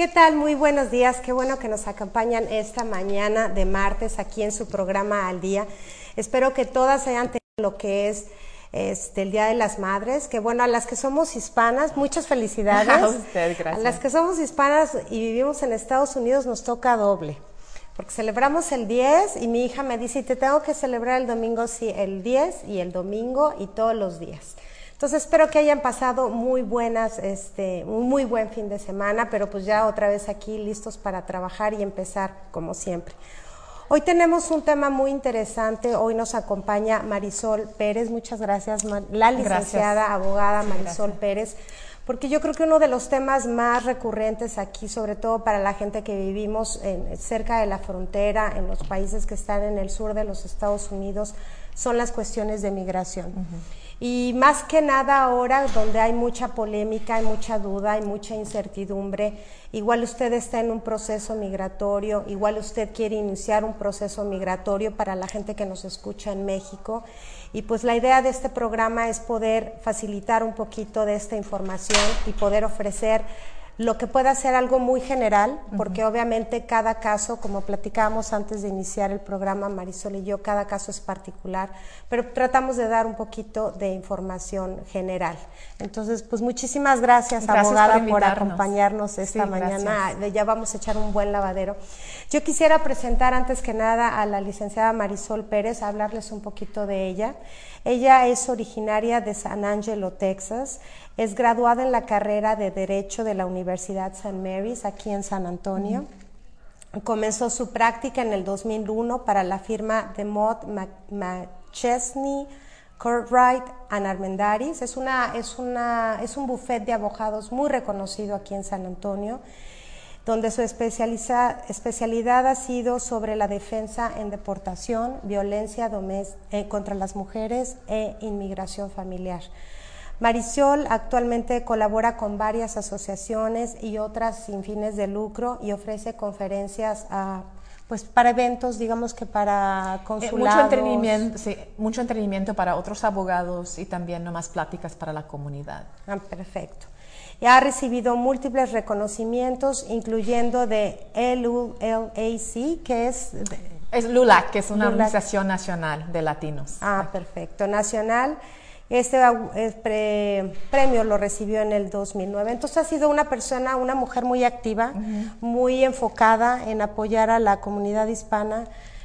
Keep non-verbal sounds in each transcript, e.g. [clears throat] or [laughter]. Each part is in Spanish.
¿Qué tal? Muy buenos días. Qué bueno que nos acompañan esta mañana de martes aquí en su programa Al Día. Espero que todas hayan tenido lo que es este, el Día de las Madres, que bueno, a las que somos hispanas, muchas felicidades. [laughs] A usted, gracias. A las que somos hispanas y vivimos en Estados Unidos nos toca doble, porque celebramos el 10 y mi hija me dice, te tengo que celebrar el domingo, sí, el 10 y el domingo y todos los días. Entonces espero que hayan pasado muy buenas, este, un muy buen fin de semana, pero pues ya otra vez aquí listos para trabajar y empezar como siempre. Hoy tenemos un tema muy interesante. Hoy nos acompaña Marisol Pérez. Muchas gracias, la licenciada gracias. abogada Marisol Pérez, porque yo creo que uno de los temas más recurrentes aquí, sobre todo para la gente que vivimos en, cerca de la frontera, en los países que están en el sur de los Estados Unidos, son las cuestiones de migración. Uh -huh. Y más que nada ahora, donde hay mucha polémica, hay mucha duda, hay mucha incertidumbre, igual usted está en un proceso migratorio, igual usted quiere iniciar un proceso migratorio para la gente que nos escucha en México. Y pues la idea de este programa es poder facilitar un poquito de esta información y poder ofrecer lo que pueda ser algo muy general, porque uh -huh. obviamente cada caso, como platicábamos antes de iniciar el programa, Marisol y yo, cada caso es particular, pero tratamos de dar un poquito de información general. Entonces, pues muchísimas gracias, gracias abogada, por, por, acompañarnos esta sí, mañana. Gracias. Ya vamos a echar un buen lavadero. Yo quisiera presentar antes que nada a la licenciada Marisol Pérez, hablarles un poquito de ella. Ella es originaria de San Angelo, Texas. Es graduada en la carrera de Derecho de la Universidad St. Mary's aquí en San Antonio. Uh -huh. Comenzó su práctica en el 2001 para la firma de Mott McChesney, Cartwright and Armendaris. Es, una, es, una, es un buffet de abogados muy reconocido aquí en San Antonio, donde su especialidad ha sido sobre la defensa en deportación, violencia eh, contra las mujeres e inmigración familiar. Marisol actualmente colabora con varias asociaciones y otras sin fines de lucro y ofrece conferencias a, pues para eventos, digamos que para consulados. Eh, mucho, entretenimiento, sí, mucho entretenimiento para otros abogados y también nomás pláticas para la comunidad. Ah, perfecto. Y ha recibido múltiples reconocimientos, incluyendo de LULAC, que es... Es LULAC, que es una LULAC. organización nacional de latinos. Ah, perfecto. Nacional. Este pre, premio lo recibió en el 2009. Entonces ha sido una persona, una mujer muy activa, uh -huh. muy enfocada en apoyar a la comunidad hispana.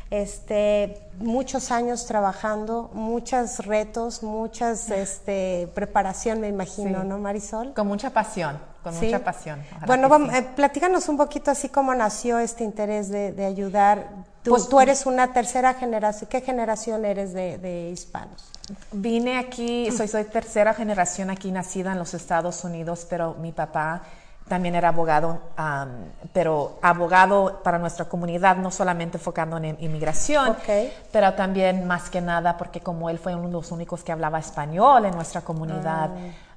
Este, muchos años trabajando, muchos retos, muchas este, preparación, me imagino, sí. ¿no, Marisol? Con mucha pasión, con ¿Sí? mucha pasión. Bueno, vamos, sí. eh, platícanos un poquito así cómo nació este interés de, de ayudar. Tú, pues, tú, eres una tercera generación, ¿qué generación eres de, de hispanos? Vine aquí, soy, soy tercera generación aquí nacida en los Estados Unidos, pero mi papá también era abogado, um, pero abogado para nuestra comunidad, no solamente enfocando en inmigración, okay. pero también más que nada porque como él fue uno de los únicos que hablaba español en nuestra comunidad,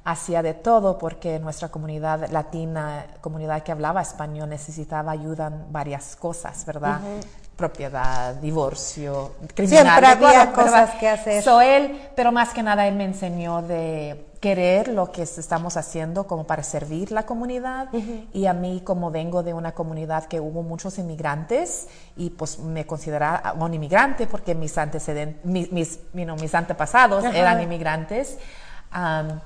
Ah. hacía de todo porque nuestra comunidad latina, comunidad que hablaba español, necesitaba ayuda en varias cosas, ¿verdad? Uh -huh. Propiedad, divorcio, criminal. Siempre había cosas que hacer. So él, pero más que nada él me enseñó de querer lo que estamos haciendo como para servir la comunidad Uh -huh. y a mí como vengo de una comunidad que hubo muchos inmigrantes y pues me consideraba un inmigrante porque mis antecedentes, mis, mis, you know, mis antepasados eran inmigrantes, um,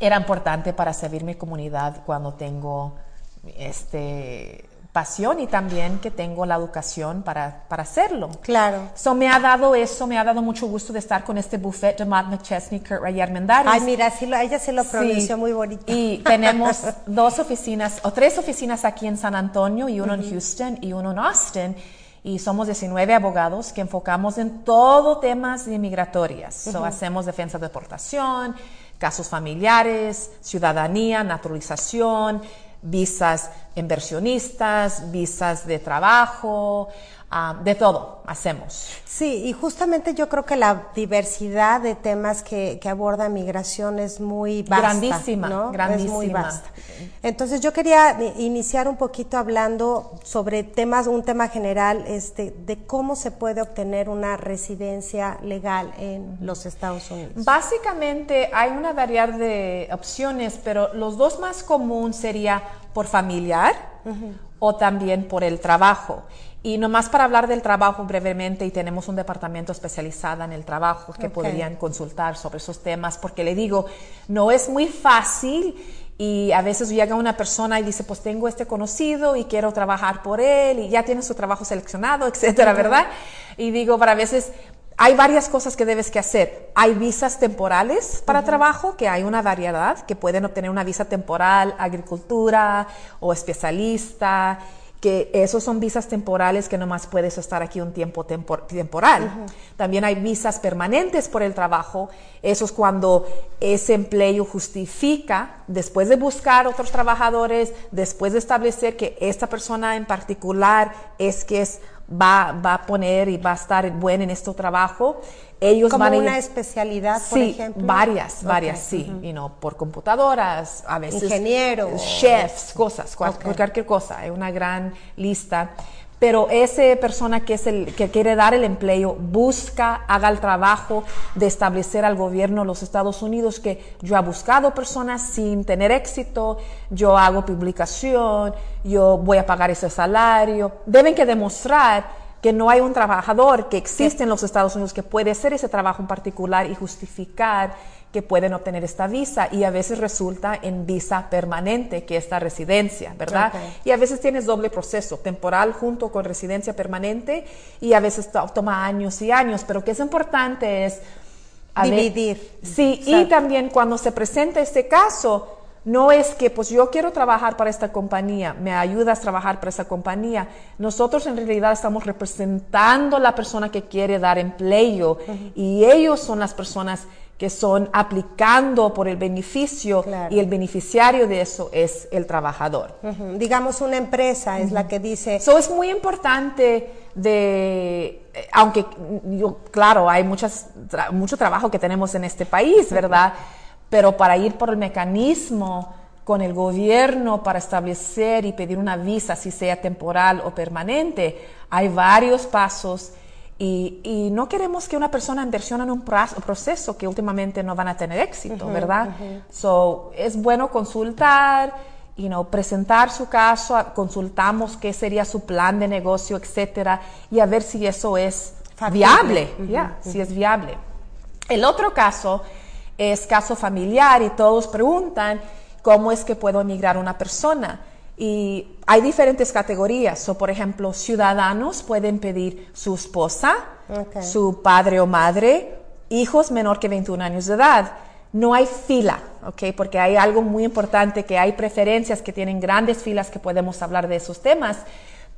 era importante para servir mi comunidad cuando tengo este pasión y también que tengo la educación para, para hacerlo. Claro. So me ha dado eso, me ha dado mucho gusto de estar con este buffet de Matt McChesney, Kurt Ray Armendáriz. Ay, mira, sí lo, ella se lo pronunció Sí. muy bonito. Y tenemos [laughs] dos oficinas, o tres oficinas aquí en San Antonio, y uno en Houston y uno en Austin. Y somos 19 abogados que enfocamos en todo temas de migratorias. So, hacemos defensa de deportación, casos familiares, ciudadanía, naturalización, visas inversionistas, visas de trabajo, ah, de todo hacemos. Sí, y justamente yo creo que la diversidad de temas que, que aborda migración es muy vasta. Grandísima, ¿no? grandísima. Es muy vasta. Entonces yo quería iniciar un poquito hablando sobre temas, un tema general, este, de cómo se puede obtener una residencia legal en los Estados Unidos. Básicamente hay una variedad de opciones, pero los dos más comunes sería por familiar, o también por el trabajo. Y nomás para hablar del trabajo brevemente, y tenemos un departamento especializado en el trabajo que podrían consultar sobre esos temas, porque le digo, no es muy fácil y a veces llega una persona y dice, pues tengo este conocido y quiero trabajar por él y ya tiene su trabajo seleccionado, [laughs] etcétera, ¿verdad? Y digo, para veces hay varias cosas que debes que hacer. Hay visas temporales para trabajo, que hay una variedad, que pueden obtener una visa temporal, agricultura o especialista, que esos son visas temporales que nomás puedes estar aquí un tiempo temporal. También hay visas permanentes por el trabajo, eso es cuando ese empleo justifica, después de buscar otros trabajadores, después de establecer que esta persona en particular es que es va, va a poner y va a estar buena en este trabajo, ellos Como van a una especialidad, por sí, ejemplo. varias, varias, sí, y no por computadoras, a veces Ingenieros. chefs, cosas, cual- Ok. cualquier cosa, hay una gran lista. Pero esa persona que es el que quiere dar el empleo busca, haga el trabajo de establecer al gobierno de los Estados Unidos que yo he buscado personas sin tener éxito, yo hago publicación, yo voy a pagar ese salario. Deben que demostrar que no hay un trabajador que existe en los Estados Unidos que puede hacer ese trabajo en particular y justificar que pueden obtener esta visa y a veces resulta en visa permanente, que es la residencia, ¿verdad? Y a veces tienes doble proceso, temporal junto con residencia permanente y a veces to- toma años y años, pero que es importante es a ver- Dividir. sí, y también cuando se presenta este caso, no es que pues yo quiero trabajar para esta compañía, me ayudas a trabajar para esa compañía. Nosotros en realidad estamos representando a la persona que quiere dar empleo y ellos son las personas que son aplicando por el beneficio Claro. y el beneficiario de eso es el trabajador. Ujú. Digamos, una empresa es la que dice, Eso es muy importante de, eh, aunque mm, yo, claro, hay muchas, tra- mucho trabajo que tenemos en este país, ¿verdad? [laughs] Pero para ir por el mecanismo con el gobierno para establecer y pedir una visa, si sea temporal o permanente, hay varios pasos y, y no queremos que una persona inversione en un proceso que últimamente no van a tener éxito, ¿verdad? So, es bueno consultar, you know, presentar su caso, consultamos qué sería su plan de negocio, etcétera, y a ver si eso es Factible. viable, ya, si es viable. El otro caso es caso familiar y todos preguntan cómo es que puedo emigrar una persona. Y hay diferentes categorías. O, por ejemplo, ciudadanos pueden pedir su esposa, Ok. su padre o madre, hijos menor que 21 años de edad. No hay fila, ¿ok? Porque hay algo muy importante, que hay preferencias que tienen grandes filas que podemos hablar de esos temas.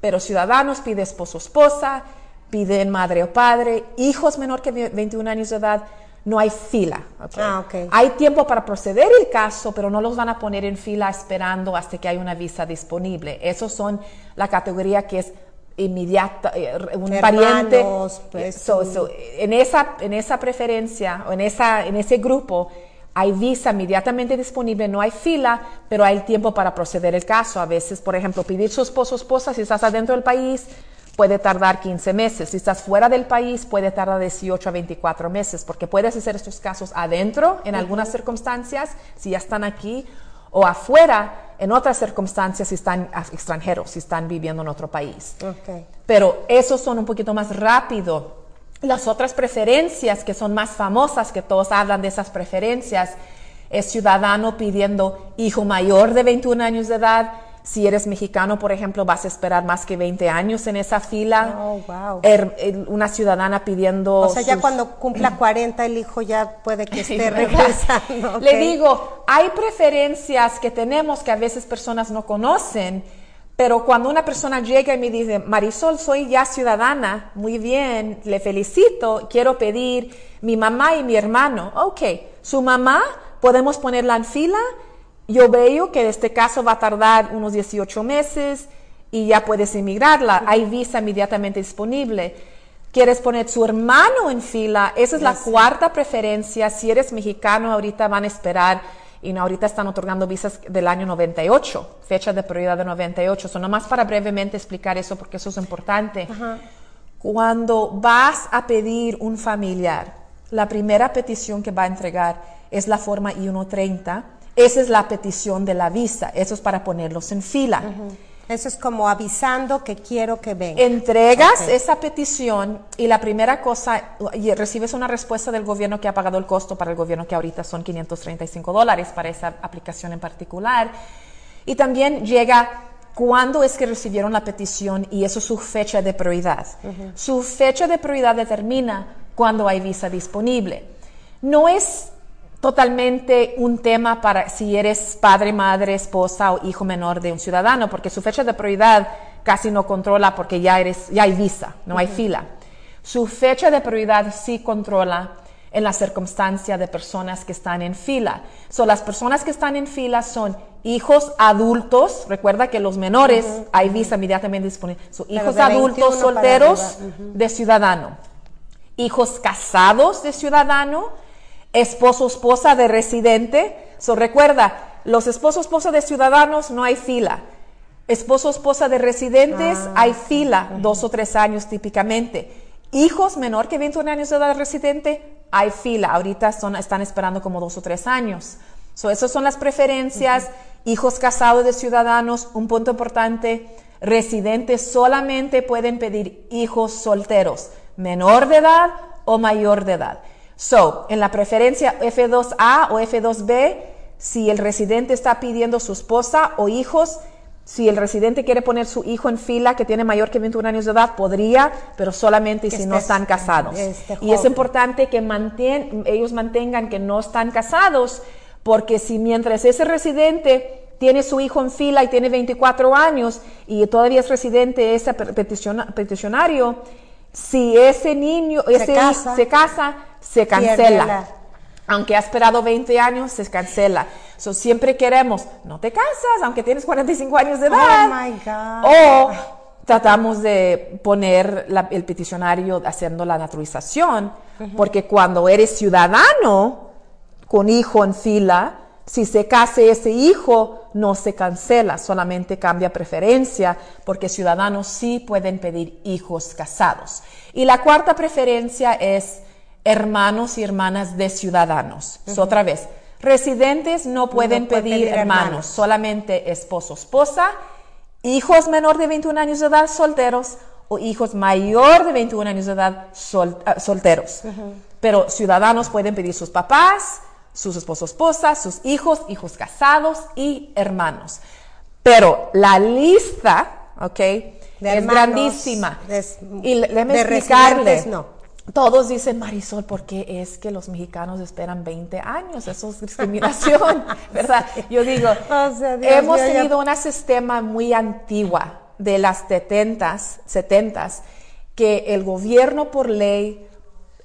Pero ciudadanos pide esposo o esposa, piden madre o padre, hijos menor que 21 años de edad, no hay fila. Ah, ok. Hay tiempo para proceder el caso, pero no los van a poner en fila esperando hasta que hay una visa disponible. Esos son la categoría que es inmediata, eh, un Hermanos, pariente. pues, So- so, en, esa, en esa preferencia o en, esa, en ese grupo hay visa inmediatamente disponible, no hay fila, pero hay tiempo para proceder el caso. A veces, por ejemplo, pedir su esposo o esposa, si estás adentro del país, puede tardar 15 meses. Si estás fuera del país, puede tardar 18 a 24 meses, porque puedes hacer estos casos adentro en algunas circunstancias, si ya están aquí, o afuera en otras circunstancias si están extranjeros, si están viviendo en otro país ok, pero esos son un poquito más rápido. Las otras preferencias que son más famosas, que todos hablan de esas preferencias, es ciudadano pidiendo hijo mayor de 21 años de edad. Si eres mexicano, por ejemplo, vas a esperar más que 20 años en esa fila. Oh, wow. Er- el- una ciudadana pidiendo... O sea, ya sus- cuando cumpla [clears throat] 40 el hijo ya puede que esté regresando. Le ok. digo, hay preferencias que tenemos que a veces personas no conocen, pero cuando una persona llega y me dice, Marisol, soy ya ciudadana, muy bien, le felicito, quiero pedir mi mamá y mi hermano. Ok, su mamá, podemos ponerla en fila. Yo veo que este caso va a tardar unos 18 meses y ya puedes emigrarla. Hay visa inmediatamente disponible. ¿Quieres poner su hermano en fila? Esa es la cuarta preferencia. Si eres mexicano, ahorita van a esperar y no, ahorita están otorgando visas del año 98, fecha de prioridad de 98. So, nomás para brevemente explicar eso, porque eso es importante. Cuando vas a pedir un familiar, la primera petición que va a entregar es la forma I-130. Esa es la petición de la visa. Eso es para ponerlos en fila. Eso es como avisando que quiero que venga. Entregas esa petición y la primera cosa, y recibes una respuesta del gobierno que ha pagado el costo para el gobierno que ahorita son 535 dólares para esa aplicación en particular. Y también llega cuándo es que recibieron la petición y eso es su fecha de prioridad. Su fecha de prioridad determina cuándo hay visa disponible. No es totalmente un tema para si eres padre, madre, esposa o hijo menor de un ciudadano, porque su fecha de prioridad casi no controla porque ya eres, ya hay visa, no hay fila. Su fecha de prioridad sí controla en la circunstancia de personas que están en fila. So, las personas que están en fila son hijos adultos, recuerda que los menores hay visa inmediatamente disponible. So, hijos de 21 adultos solteros de ciudadano, hijos casados de ciudadano, esposo esposa de residente. So, recuerda, los esposos esposa de ciudadanos no hay fila. Esposo esposa de residentes Ah, hay fila, dos o tres años típicamente. Hijos menor que 21 años de edad residente, hay fila. Ahorita son, están esperando como dos o tres años. So, esas son las preferencias. Hijos casados de ciudadanos, un punto importante. Residentes solamente pueden pedir hijos solteros, menor de edad o mayor de edad. So, en la preferencia F2A o F2B, si el residente está pidiendo su esposa o hijos, si el residente quiere poner su hijo en fila que tiene mayor que 21 años de edad, podría, pero solamente si no están casados. esté Y es importante que mantien- ellos mantengan que no están casados, porque si mientras ese residente tiene su hijo en fila y tiene 24 años y todavía es residente ese pe- peticiona- peticionario, si ese niño Se ese casa. se casa, se cancela. la- Aunque ha esperado 20 años, se cancela. So, siempre queremos, no te casas, aunque tienes 45 años de edad. Oh my God. O tratamos de poner la- el peticionario haciendo la naturalización, porque cuando eres ciudadano con hijo en fila, si se case ese hijo, no se cancela, solamente cambia preferencia, porque ciudadanos sí pueden pedir hijos casados. Y la cuarta preferencia es hermanos y hermanas de ciudadanos. So, otra vez, residentes no pueden puede pedir, pedir hermanos, hermanos. solamente esposo, esposa, hijos menor de 21 años de edad solteros o hijos mayor de 21 años de edad sol- ah, solteros. Pero ciudadanos pueden pedir sus papás, sus esposos, esposas, sus hijos, hijos casados y hermanos. Pero la lista, ¿ok? es hermanos, grandísima. de- y déjeme explicarle. no. Todos dicen, Marisol, ¿por qué es que los mexicanos esperan 20 años? Eso es discriminación, [laughs] [laughs] ¿verdad? Yo digo, O sea, Dios hemos tenido un sistema muy antigua de las 70s, 70s, que el gobierno por ley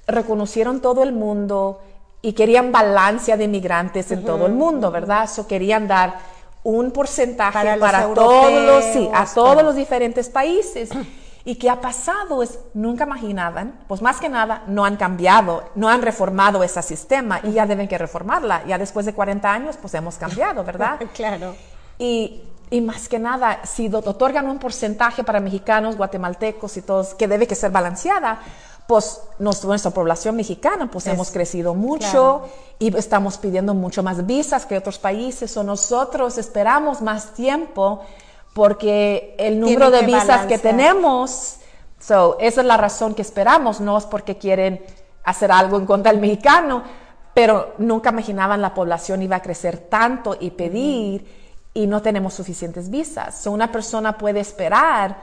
reconocieron todo el mundo y querían balancia de migrantes en todo el mundo, ¿verdad? So querían dar un porcentaje Para para, los todos los, sí, a todos los diferentes países. [clears throat] ¿Y qué ha pasado? Es, nunca imaginaban, pues más que nada, no han cambiado, no han reformado ese sistema y ya deben que reformarla. Ya después de 40 años, pues hemos cambiado, ¿verdad? [laughs] claro. Y, y más que nada, si otorgan un porcentaje para mexicanos, guatemaltecos y todos, que debe que ser balanceada, pues nos- nuestra población mexicana, pues Es- hemos crecido mucho claro. y estamos pidiendo mucho más visas que otros países, o nosotros esperamos más tiempo porque el número de que visas que tenemos, so, esa es la razón que esperamos, no es porque quieren hacer algo en contra del mexicano, pero nunca imaginaban la población iba a crecer tanto y pedir y no tenemos suficientes visas. So, una persona puede esperar,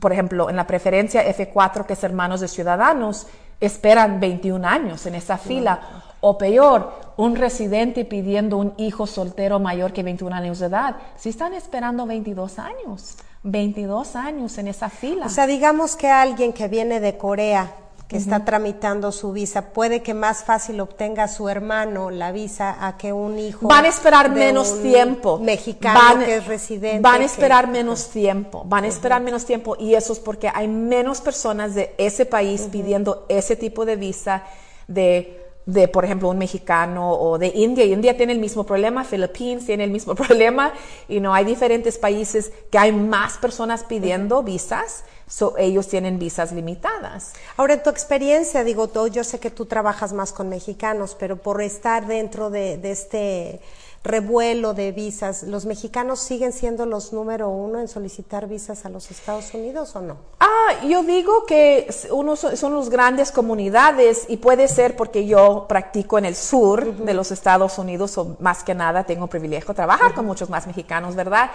por ejemplo, en la preferencia F4, que es hermanos de ciudadanos, esperan 21 años en esa fila. O peor, un residente pidiendo un hijo soltero mayor que 21 años de edad. Si están esperando 22 años, 22 años en esa fila. O sea, digamos que alguien que viene de Corea, que está tramitando su visa, puede que más fácil obtenga su hermano la visa a que un hijo. Van a esperar de menos un tiempo. Mexicano Van- que es residente. Van a que- esperar menos tiempo. Van a esperar menos tiempo. Y eso es porque hay menos personas de ese país pidiendo ese tipo de visa de, de, por ejemplo, un mexicano o de India. India tiene el mismo problema, Filipinas tiene el mismo [laughs] problema. Y no hay diferentes países que hay más personas pidiendo visas. So, ellos tienen visas limitadas. Ahora, en tu experiencia, digo, yo sé que tú trabajas más con mexicanos, pero por estar dentro de, de este revuelo de visas, ¿los mexicanos siguen siendo los número uno en solicitar visas a los Estados Unidos o no? Ah, yo digo que uno son, los grandes comunidades y puede ser porque yo practico en el sur de los Estados Unidos o más que nada tengo privilegio de trabajar con muchos más mexicanos, ¿verdad?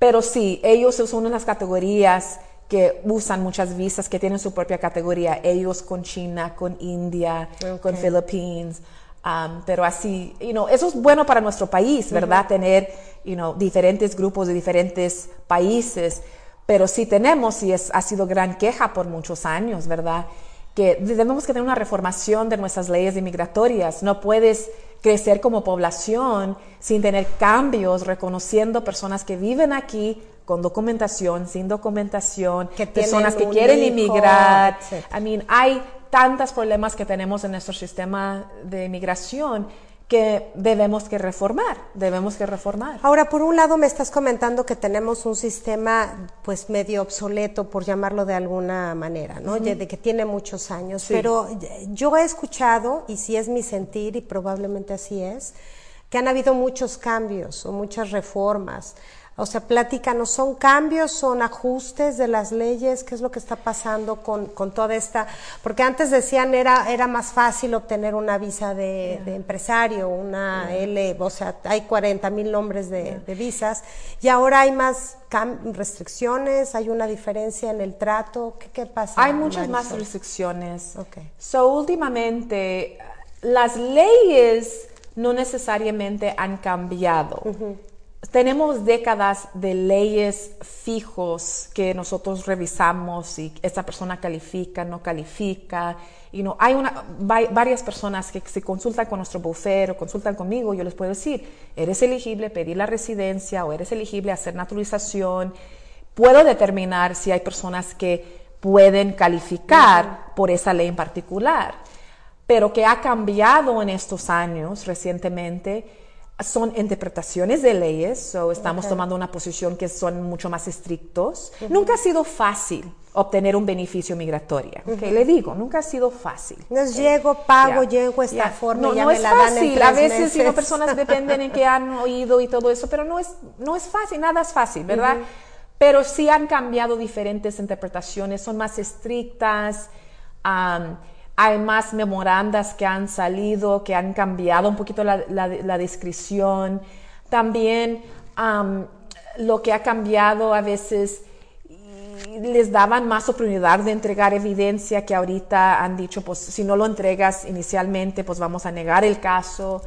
Pero sí, ellos son unas categorías que usan muchas visas, que tienen su propia categoría, ellos con China, con India, con Philippines. Um, pero así, you know, eso es bueno para nuestro país, ¿verdad? Tener, you know, diferentes grupos de diferentes países. Pero sí tenemos, y es, ha sido gran queja por muchos años, ¿verdad? Que debemos tener una reformación de nuestras leyes migratorias. No puedes crecer como población sin tener cambios, reconociendo personas que viven aquí con documentación, sin documentación, Que personas que quieren hijo, inmigrar. I mean, hay tantos problemas que tenemos en nuestro sistema de inmigración que debemos que reformar, debemos que reformar. Ahora, por un lado me estás comentando que tenemos un sistema pues medio obsoleto, por llamarlo de alguna manera, ¿no? De que tiene muchos años, Sí. pero yo he escuchado, y si es mi sentir, y probablemente así es, que han habido muchos cambios o muchas reformas. O sea, platícanos, ¿son cambios, son ajustes de las leyes? ¿Qué es lo que está pasando con, con toda esta? Porque antes decían era, era más fácil obtener una visa de, de empresario, una L, o sea, hay 40 mil nombres de, de visas, y ahora hay más restricciones, hay una diferencia en el trato. ¿Qué, qué pasa? Hay muchas más restricciones. Ok. So, últimamente, las leyes no necesariamente han cambiado. Tenemos décadas de leyes fijos que nosotros revisamos y esta persona califica, no califica. Y no, hay una, va- varias personas que se consultan con nuestro bufete o consultan conmigo, yo les puedo decir, eres elegible pedir la residencia o eres elegible hacer naturalización. Puedo determinar si hay personas que pueden calificar por esa ley en particular pero que ha cambiado en estos años recientemente son interpretaciones de leyes, so estamos tomando una posición que son mucho más estrictos. Nunca ha sido fácil obtener un beneficio migratorio, ¿ok? le digo, nunca ha sido fácil. No es llego, pago, llego esta forma No, y ya no me es la dan en fácil. tres A veces meses. personas dependen en que [laughs] han oído y todo eso, pero no es, no es fácil, nada es fácil, ¿verdad? Pero sí han cambiado diferentes interpretaciones, son más estrictas, hay más memorandas que han salido, que han cambiado un poquito la, la- la descripción. También am, lo que ha cambiado a veces les daban más oportunidad de entregar evidencia que ahorita han dicho, pues si no lo entregas inicialmente, pues vamos a negar el caso.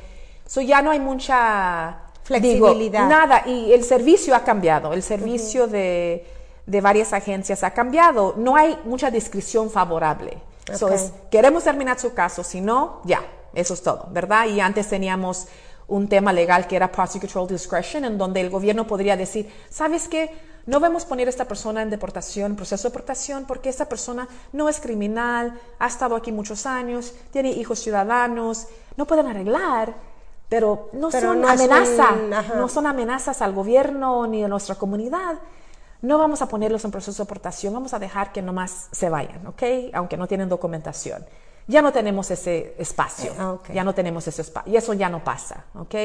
So ya no hay mucha digo, Flexibilidad. nada, y el servicio ha cambiado, el servicio de, de varias agencias ha cambiado. No hay mucha descripción favorable. So Ok. es, queremos terminar su caso, si no, ya, eso es todo, ¿verdad? Y antes teníamos un tema legal que era prosecutorial discretion, en donde el gobierno podría decir, ¿sabes qué? No vamos a poner a esta persona en deportación, proceso de deportación, porque esta persona no es criminal, ha estado aquí muchos años, tiene hijos ciudadanos, no pueden arreglar, pero no Pero son no no son amenazas al gobierno ni a nuestra comunidad. No vamos a ponerlos en proceso de deportación, vamos a dejar que nomás se vayan, ¿ok? Aunque no tienen documentación. Ya no tenemos ese espacio, Ah, ya no tenemos ese espacio, y eso ya no pasa, ¿ok?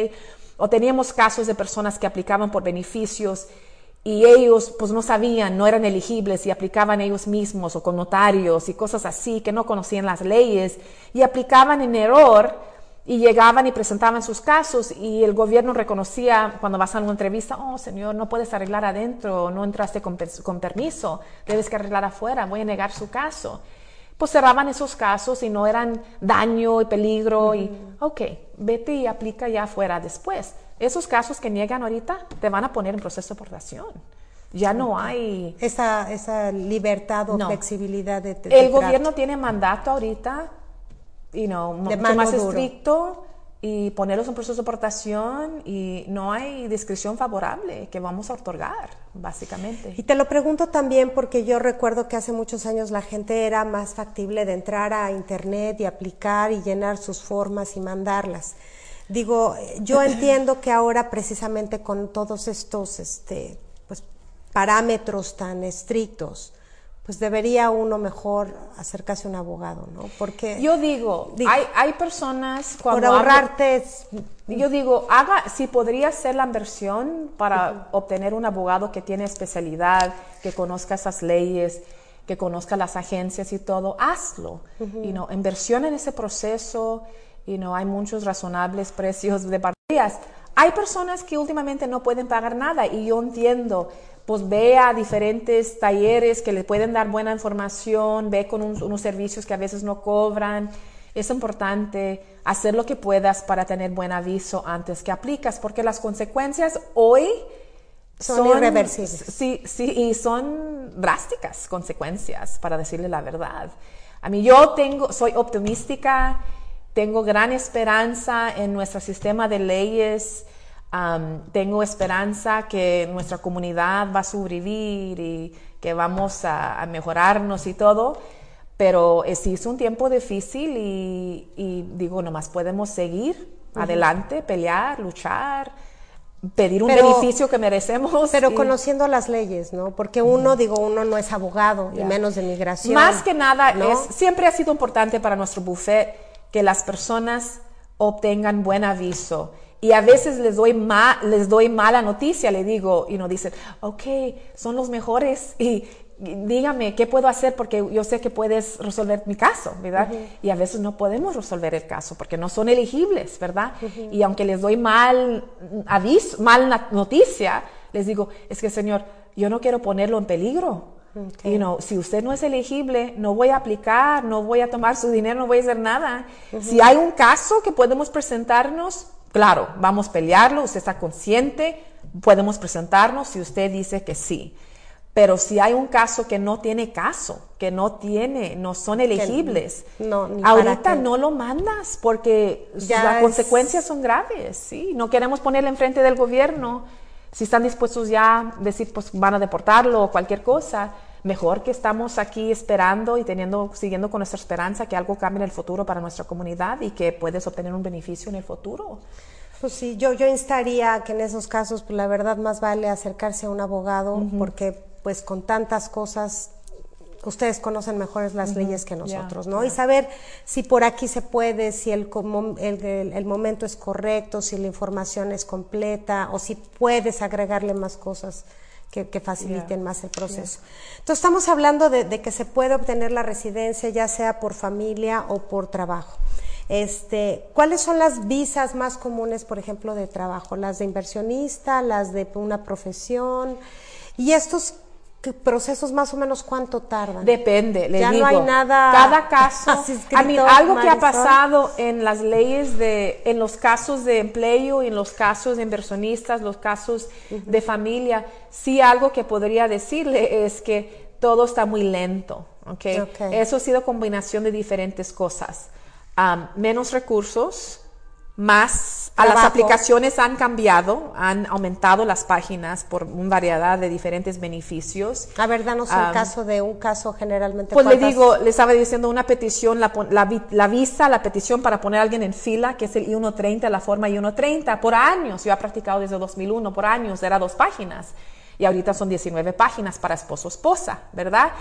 O teníamos casos de personas que aplicaban por beneficios y ellos pues no sabían, no eran elegibles y aplicaban ellos mismos o con notarios y cosas así que no conocían las leyes y aplicaban en error y llegaban y presentaban sus casos y el gobierno reconocía cuando vas a una entrevista, oh señor, no puedes arreglar adentro, no entraste con, con permiso, debes que arreglar afuera, voy a negar su caso. Pues cerraban esos casos y no eran daño y peligro y, ok, vete y aplica ya afuera después. Esos casos que niegan ahorita te van a poner en proceso de deportación. Ya no hay... Esa, esa libertad o No. flexibilidad de, de- El gobierno tiene mandato ahorita, you know, De mucho más estricto y ponerlos en proceso de deportación y no hay descripción favorable que vamos a otorgar, básicamente. Y te lo pregunto también porque yo recuerdo que hace muchos años la gente era más factible de entrar a internet y aplicar y llenar sus formas y mandarlas. Digo, yo [laughs] entiendo que ahora precisamente con todos estos este, pues, parámetros tan estrictos, pues debería uno mejor acercarse a un abogado, ¿no? Porque Yo digo, Digo, hay, hay personas por cuando hablo- ahorrarte es- yo digo, haga, si podría hacer la inversión para obtener un abogado que tiene especialidad, que conozca esas leyes, que conozca las agencias y todo, hazlo. Y no, inversión en ese proceso, y no hay muchos razonables precios de partidas. Hay personas que últimamente no pueden pagar nada y yo entiendo, pues ve a diferentes talleres que le pueden dar buena información, ve con un- unos servicios que a veces no cobran. Es importante hacer lo que puedas para tener buen aviso antes que aplicas, porque las consecuencias hoy Son irreversibles. Sí, sí, y son drásticas consecuencias, para decirle la verdad. A mí yo tengo, soy optimística, tengo gran esperanza en nuestro sistema de leyes, tengo esperanza que nuestra comunidad va a sobrevivir y que vamos a, a mejorarnos y todo, pero eh, sí es un tiempo difícil y, y digo, nomás podemos seguir adelante, pelear, luchar, pedir un Pero- beneficio que merecemos. pero y- conociendo las leyes, ¿no? Porque uno, digo, uno no es abogado y menos de migración. Más que nada, ¿no? es, siempre ha sido importante para nuestro buffet que las personas obtengan buen aviso. Y a veces les doy, ma- les doy mala noticia, le digo, y no dicen, ok, son los mejores, y, y dígame, ¿qué puedo hacer? Porque yo sé que puedes resolver mi caso, ¿verdad? Y a veces no podemos resolver el caso porque no son elegibles, ¿verdad? Y aunque les doy mal aviso, mal noticia, les digo, es que señor, yo no quiero ponerlo en peligro. You know, si usted no es elegible, no voy a aplicar, no voy a tomar su dinero, no voy a hacer nada. Si hay un caso que podemos presentarnos, claro, vamos a pelearlo, usted está consciente, podemos presentarnos si usted dice que sí. Pero si hay un caso que no tiene caso, que no tiene, no son elegibles, no, ni ahorita no lo mandas porque Ya las es- consecuencias son graves, ¿sí? No queremos ponerle enfrente del gobierno. Si están dispuestos ya a decir, pues van a deportarlo o cualquier cosa, mejor que estamos aquí esperando y teniendo, siguiendo con nuestra esperanza que algo cambie en el futuro para nuestra comunidad y que puedes obtener un beneficio en el futuro. Pues sí, yo, yo instaría que en esos casos, pues la verdad más vale acercarse a un abogado, porque pues con tantas cosas ustedes conocen mejores las leyes que nosotros, ¿no? Y saber si por aquí se puede, si el- el momento es correcto, si la información es completa o si puedes agregarle más cosas que, que faciliten más el proceso. Entonces estamos hablando de, de que se puede obtener la residencia ya sea por familia o por trabajo. Este, ¿Cuáles son las visas más comunes, por ejemplo, de trabajo? Las de inversionista, las de una profesión. ¿Y estos procesos más o menos cuánto tardan? Depende, le Ya no digo. hay nada Cada caso. [laughs] a mí, algo que ha pasado en las leyes de, en los casos de empleo y en los casos de inversionistas, los casos de familia, sí algo que podría decirle es que todo está muy lento. ¿ok? Ok. Eso ha sido combinación de diferentes cosas. Am, menos recursos, más a las aplicaciones han cambiado, han aumentado las páginas por una variedad de diferentes beneficios. A ver, danos un Am, caso de un caso generalmente. Pues le ¿cuántas- digo, le estaba diciendo una petición, la, la, la visa, la petición para poner a alguien en fila, que es el I-130, la forma I-130, por años. Yo he practicado desde 2001, por años, era dos páginas. Y ahorita son 19 páginas para esposo esposa, ¿verdad?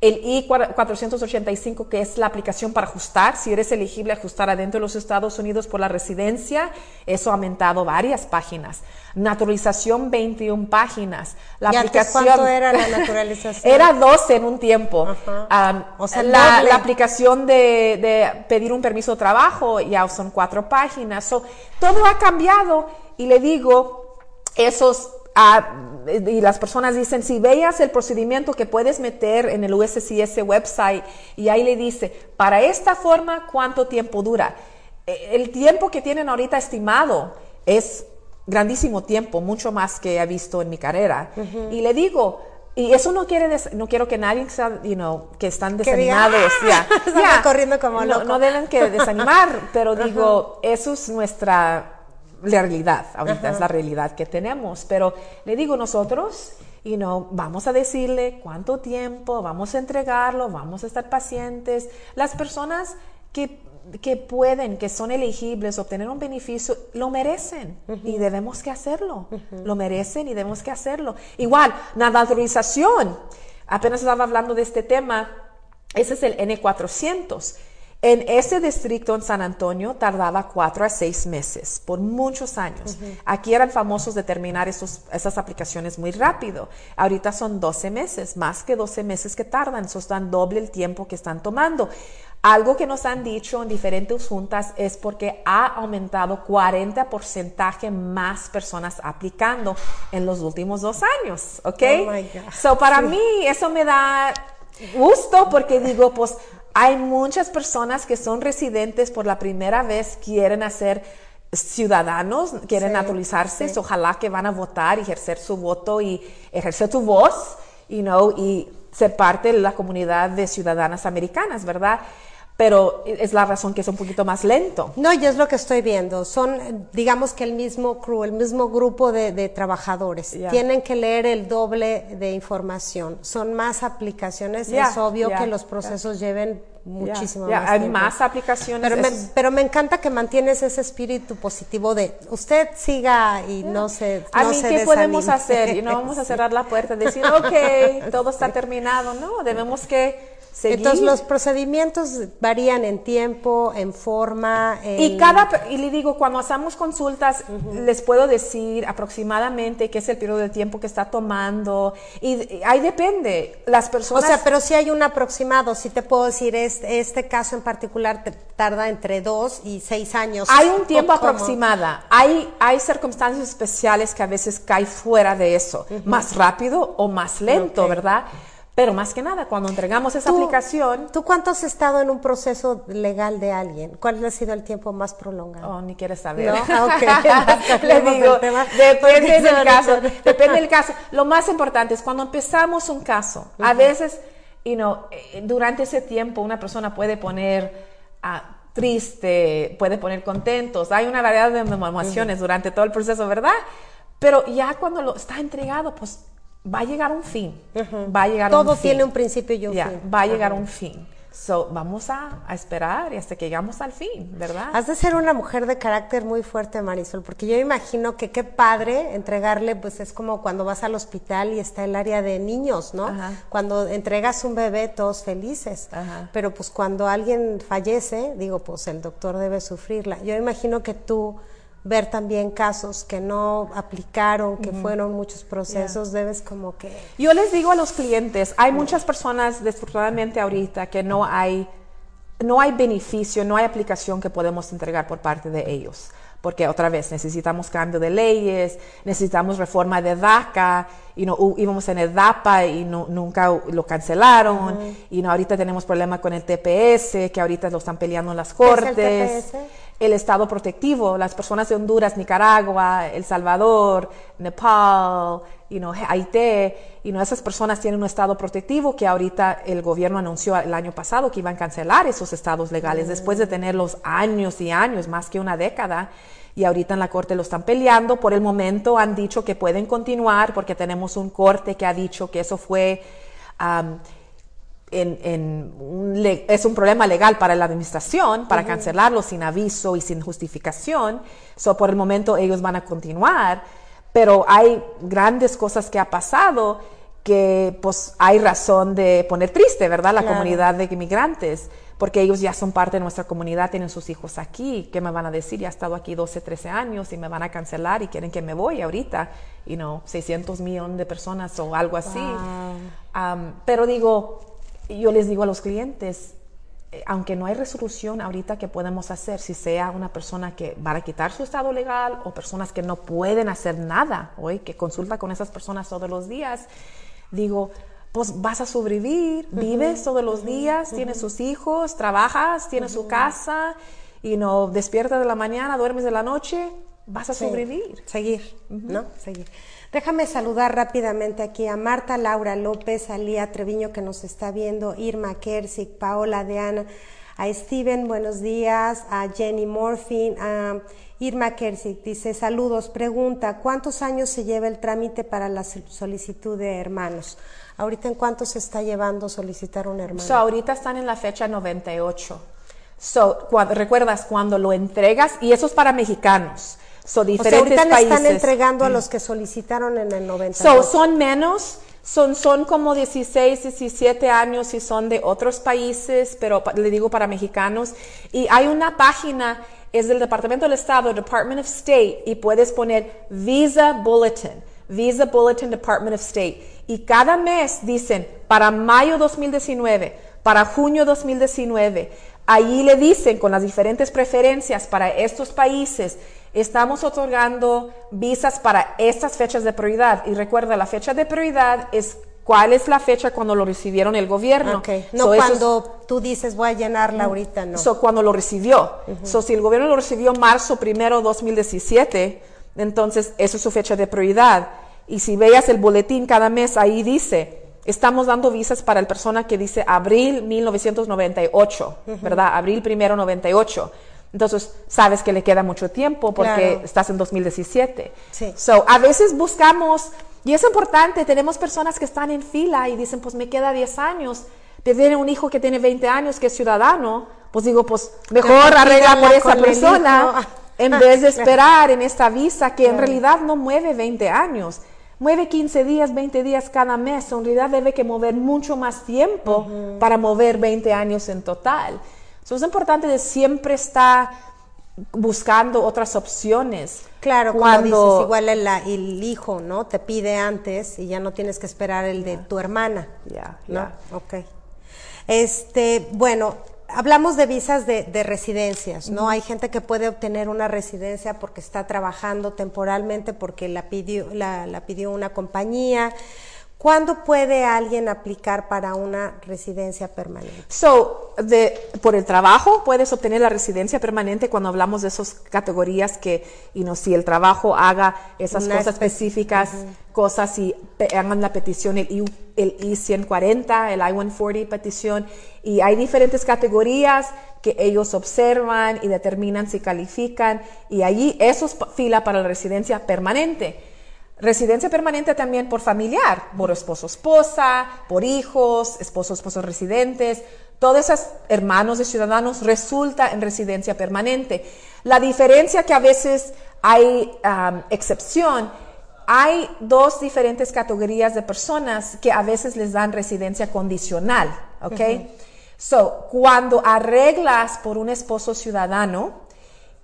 El I-485, que es la aplicación para ajustar, si eres elegible a ajustar adentro de los Estados Unidos por la residencia, eso ha aumentado varias páginas. Naturalización, 21 páginas. La ¿Y antes aplicación, cuánto era la naturalización? [laughs] Era 12 en un tiempo. Ajá. Am, O sea, la aplicación de, de pedir un permiso de trabajo ya son cuatro páginas. So, todo ha cambiado y le digo, esos, y las personas dicen, si veas el procedimiento que puedes meter en el USCIS website y ahí le dice, para esta forma, ¿cuánto tiempo dura? Eh, El tiempo que tienen ahorita estimado es grandísimo tiempo, mucho más que he visto en mi carrera. Y le digo, y eso no quiere no quiero que nadie sea, you know, que están desanimados, "Ah", ya, [laughs] salga ya. corriendo como no, loco. no deben que [laughs] desanimar, pero digo, eso es nuestra realidad, ahorita es la realidad que tenemos, pero le digo nosotros, you know, vamos a decirle cuánto tiempo, vamos a entregarlo, vamos a estar pacientes, las personas que que pueden, que son elegibles, obtener un beneficio, lo merecen y debemos que hacerlo. Lo merecen y debemos que hacerlo. Igual, la naturalización. apenas estaba hablando de este tema, ese es el N400. En ese distrito en San Antonio tardaba cuatro a seis meses, por muchos años. Aquí eran famosos de terminar esos, esas aplicaciones muy rápido. Ahorita son 12 meses, más que 12 meses que tardan, eso dan doble el tiempo que están tomando. Algo que nos han dicho en diferentes juntas es porque ha aumentado 40% más personas aplicando en los últimos dos años, ¿ok? Oh my God. So para mí eso me da gusto porque digo, pues hay muchas personas que son residentes por la primera vez, quieren hacer ciudadanos, quieren Sí, naturalizarse, sí. ojalá que van a votar, ejercer su voto y ejercer tu voz, you know, y ser parte de la comunidad de ciudadanas americanas, ¿verdad? Pero es la razón que es un poquito más lento. No, y es lo que estoy viendo. Son, digamos que el mismo crew, el mismo grupo de, de trabajadores. Tienen que leer el doble de información. Son más aplicaciones. Ya, es obvio que los procesos lleven muchísimo más hay tiempo. más aplicaciones. Pero me, pero me encanta que mantienes ese espíritu positivo de usted siga y no se A no mí, se ¿qué podemos desanime. hacer? Y no vamos a cerrar la puerta y decir, [laughs] ok, todo está terminado. No, debemos que seguir. Entonces los procedimientos varían en tiempo, en forma. En... Y cada, y le digo, cuando hacemos consultas, les puedo decir aproximadamente qué es el periodo de tiempo que está tomando. Y, y ahí depende. Las O personas. sea, pero si hay un aproximado, si te puedo decir, este, este caso en particular te tarda entre dos y seis años. Hay un tiempo aproximada. Hay, hay circunstancias especiales que a veces cae fuera de eso. Más rápido o más lento. ¿verdad? Pero más que nada, cuando entregamos esa Tú- aplicación, ¿Tú cuánto has estado en un proceso legal de alguien? ¿Cuál ha sido el tiempo más prolongado? Oh, ni quieres saber. No, Ah, ok. [laughs] [laughs] Le digo, depende del caso, [laughs] depende del caso. Lo más importante es cuando empezamos un caso, a veces, you know, eh, durante ese tiempo una persona puede poner ah, triste, puede poner contentos, hay una variedad de emociones durante todo el proceso, ¿verdad? Pero ya cuando lo está entregado, pues va a llegar un fin, va a llegar Todo un fin. tiene un principio y un Ya, fin. va a llegar un fin. So, vamos a, a esperar y hasta que llegamos al fin, ¿verdad? Has de ser una mujer de carácter muy fuerte, Marisol, porque yo imagino que qué padre entregarle, pues es como cuando vas al hospital y está el área de niños, ¿no? Ajá. Cuando entregas un bebé, todos felices. Ajá. Pero pues cuando alguien fallece, digo, pues el doctor debe sufrirla. Yo imagino que tú ver también casos que no aplicaron, que fueron muchos procesos, debes como que... Yo les digo a los clientes, hay muchas personas, desafortunadamente ahorita, que no hay, no hay beneficio, no hay aplicación que podemos entregar por parte de ellos. Porque otra vez necesitamos cambio de leyes, necesitamos reforma de DACA, y no, íbamos en el DAPA y no- nunca lo cancelaron, y no, ahorita tenemos problema con el TPS, que ahorita lo están peleando en las ¿Qué es el cortes. TPS? El estado protectivo, las personas de Honduras, Nicaragua, El Salvador, Nepal, you know, Haití, y no esas personas tienen un estado protectivo que ahorita el gobierno anunció el año pasado que iban a cancelar esos estados legales después de tenerlos años y años, más que una década. Y ahorita en la corte lo están peleando. Por el momento han dicho que pueden continuar porque tenemos un corte que ha dicho que eso fue um, en, en un es un problema legal para la administración, para cancelarlo sin aviso y sin justificación. So, por el momento ellos van a continuar, pero hay grandes cosas que ha pasado que pues hay razón de poner triste, ¿verdad? La Claro. comunidad de inmigrantes, porque ellos ya son parte de nuestra comunidad, tienen sus hijos aquí, ¿qué me van a decir? Ya he estado aquí 12, 13 años y me van a cancelar y quieren que me voy ahorita, y no, 600 millones de personas o algo así. Am, pero digo, yo les digo a los clientes, eh, aunque no hay resolución ahorita que podemos hacer, si sea una persona que va a quitar su estado legal o personas que no pueden hacer nada hoy, que consulta con esas personas todos los días, digo, pues vas a sobrevivir, vives todos los días, tienes sus hijos, trabajas, tienes su casa y no despiertas de la mañana, duermes de la noche, vas a Sí, sobrevivir. Seguir, ¿no? Seguir. Déjame saludar rápidamente aquí a Marta Laura López, a Lía Treviño que nos está viendo, Irma Kersik, Paola Deana, a Steven, buenos días, a Jenny Morfin, a Irma Kersik dice, saludos, pregunta, ¿cuántos años se lleva el trámite para la sol- solicitud de hermanos? Ahorita en cuánto se está llevando solicitar un hermano? So, ahorita están en la fecha 98. So, cuando, recuerdas cuando lo entregas, y eso es para mexicanos. So, o sea, diferentes ahorita le países. están entregando a los que solicitaron en el 98. So, son menos, Son, son como 16, 17 años y son de otros países, pero le digo para mexicanos. Y hay una página, es del Departamento del Estado, Department of State, y puedes poner Visa Bulletin, Visa Bulletin Department of State. Y cada mes dicen, para mayo 2019, para junio 2019, Allí le dicen con las diferentes preferencias para estos países, estamos otorgando visas para estas fechas de prioridad. Y recuerda, la fecha de prioridad es cuál es la fecha cuando lo recibieron el gobierno. Ok. No So, eso es- cuando tú dices voy a llenarla ahorita, no. So, cuando lo recibió. So, si el gobierno lo recibió marzo primero 2017, entonces eso es su fecha de prioridad. Y si veas el boletín cada mes, ahí dice, estamos dando visas para el persona que dice abril 1998, ¿verdad? Abril primero 98. Entonces, sabes que le queda mucho tiempo porque Claro. estás en 2017. Sí. So, a veces buscamos, y es importante, tenemos personas que están en fila y dicen, pues me queda 10 años, pero tiene un hijo que tiene 20 años que es ciudadano, pues digo, pues mejor arregla por esa persona [laughs] en vez de esperar en esta visa que en realidad no mueve 20 años. Mueve 15 días, 20 días cada mes. En realidad debe que mover mucho más tiempo para mover 20 años en total. So, es importante de siempre estar buscando otras opciones. Claro, como Cuando- dices, igual el, el hijo, ¿no? Te pide antes y ya no tienes que esperar el de tu hermana. Ya, ¿no? ya. Ok. Este, bueno, hablamos de visas de, de residencias, ¿no? Hay gente que puede obtener una residencia porque está trabajando temporalmente, porque la pidió, la, la pidió una compañía. ¿Cuándo puede alguien aplicar para una residencia permanente? So, de, por el trabajo puedes obtener la residencia permanente cuando hablamos de esas categorías que, y no, si el trabajo haga esas Una cosas espe- específicas, cosas y hagan la petición, el, I, el I-140, el I-140 petición, y hay diferentes categorías que ellos observan y determinan si califican, y allí eso es fila para la residencia permanente. Residencia permanente también por familiar, por esposo, esposa, por hijos, esposo, esposos residentes. Todos esos hermanos de ciudadanos resulta en residencia permanente. La diferencia que a veces hay um, excepción, hay dos diferentes categorías de personas que a veces les dan residencia condicional, ¿ok? So, cuando arreglas por un esposo ciudadano,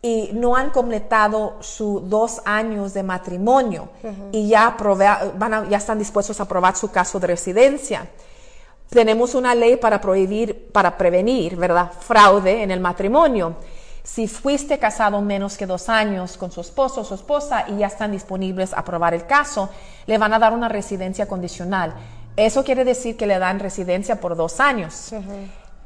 y no han completado sus dos años de matrimonio y ya, van a- ya están dispuestos a aprobar su caso de residencia. Tenemos una ley para prohibir, para prevenir, ¿verdad? Fraude en el matrimonio. Si fuiste casado menos que dos años con su esposo o su esposa y ya están disponibles a aprobar el caso, le van a dar una residencia condicional. Eso quiere decir que le dan residencia por dos años.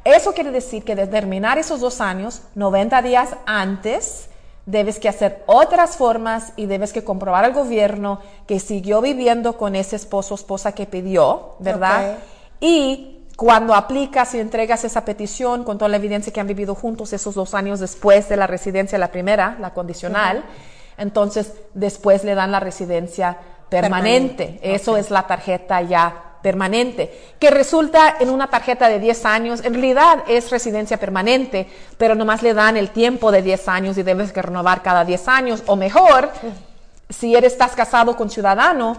Eso quiere decir que de terminar esos dos años, 90 días antes, debes que hacer otras formas y debes que comprobar al gobierno que siguió viviendo con ese esposo o esposa que pidió, ¿verdad? Y cuando aplicas y entregas esa petición con toda la evidencia que han vivido juntos esos dos años después de la residencia, la primera, la condicional, entonces después le dan la residencia permanente. Permanente, Eso es la tarjeta ya permanente, que resulta en una tarjeta de 10 años. En realidad es residencia permanente, pero nomás le dan el tiempo de 10 años y debes que renovar cada 10 años. O mejor, si eres, estás casado con ciudadano,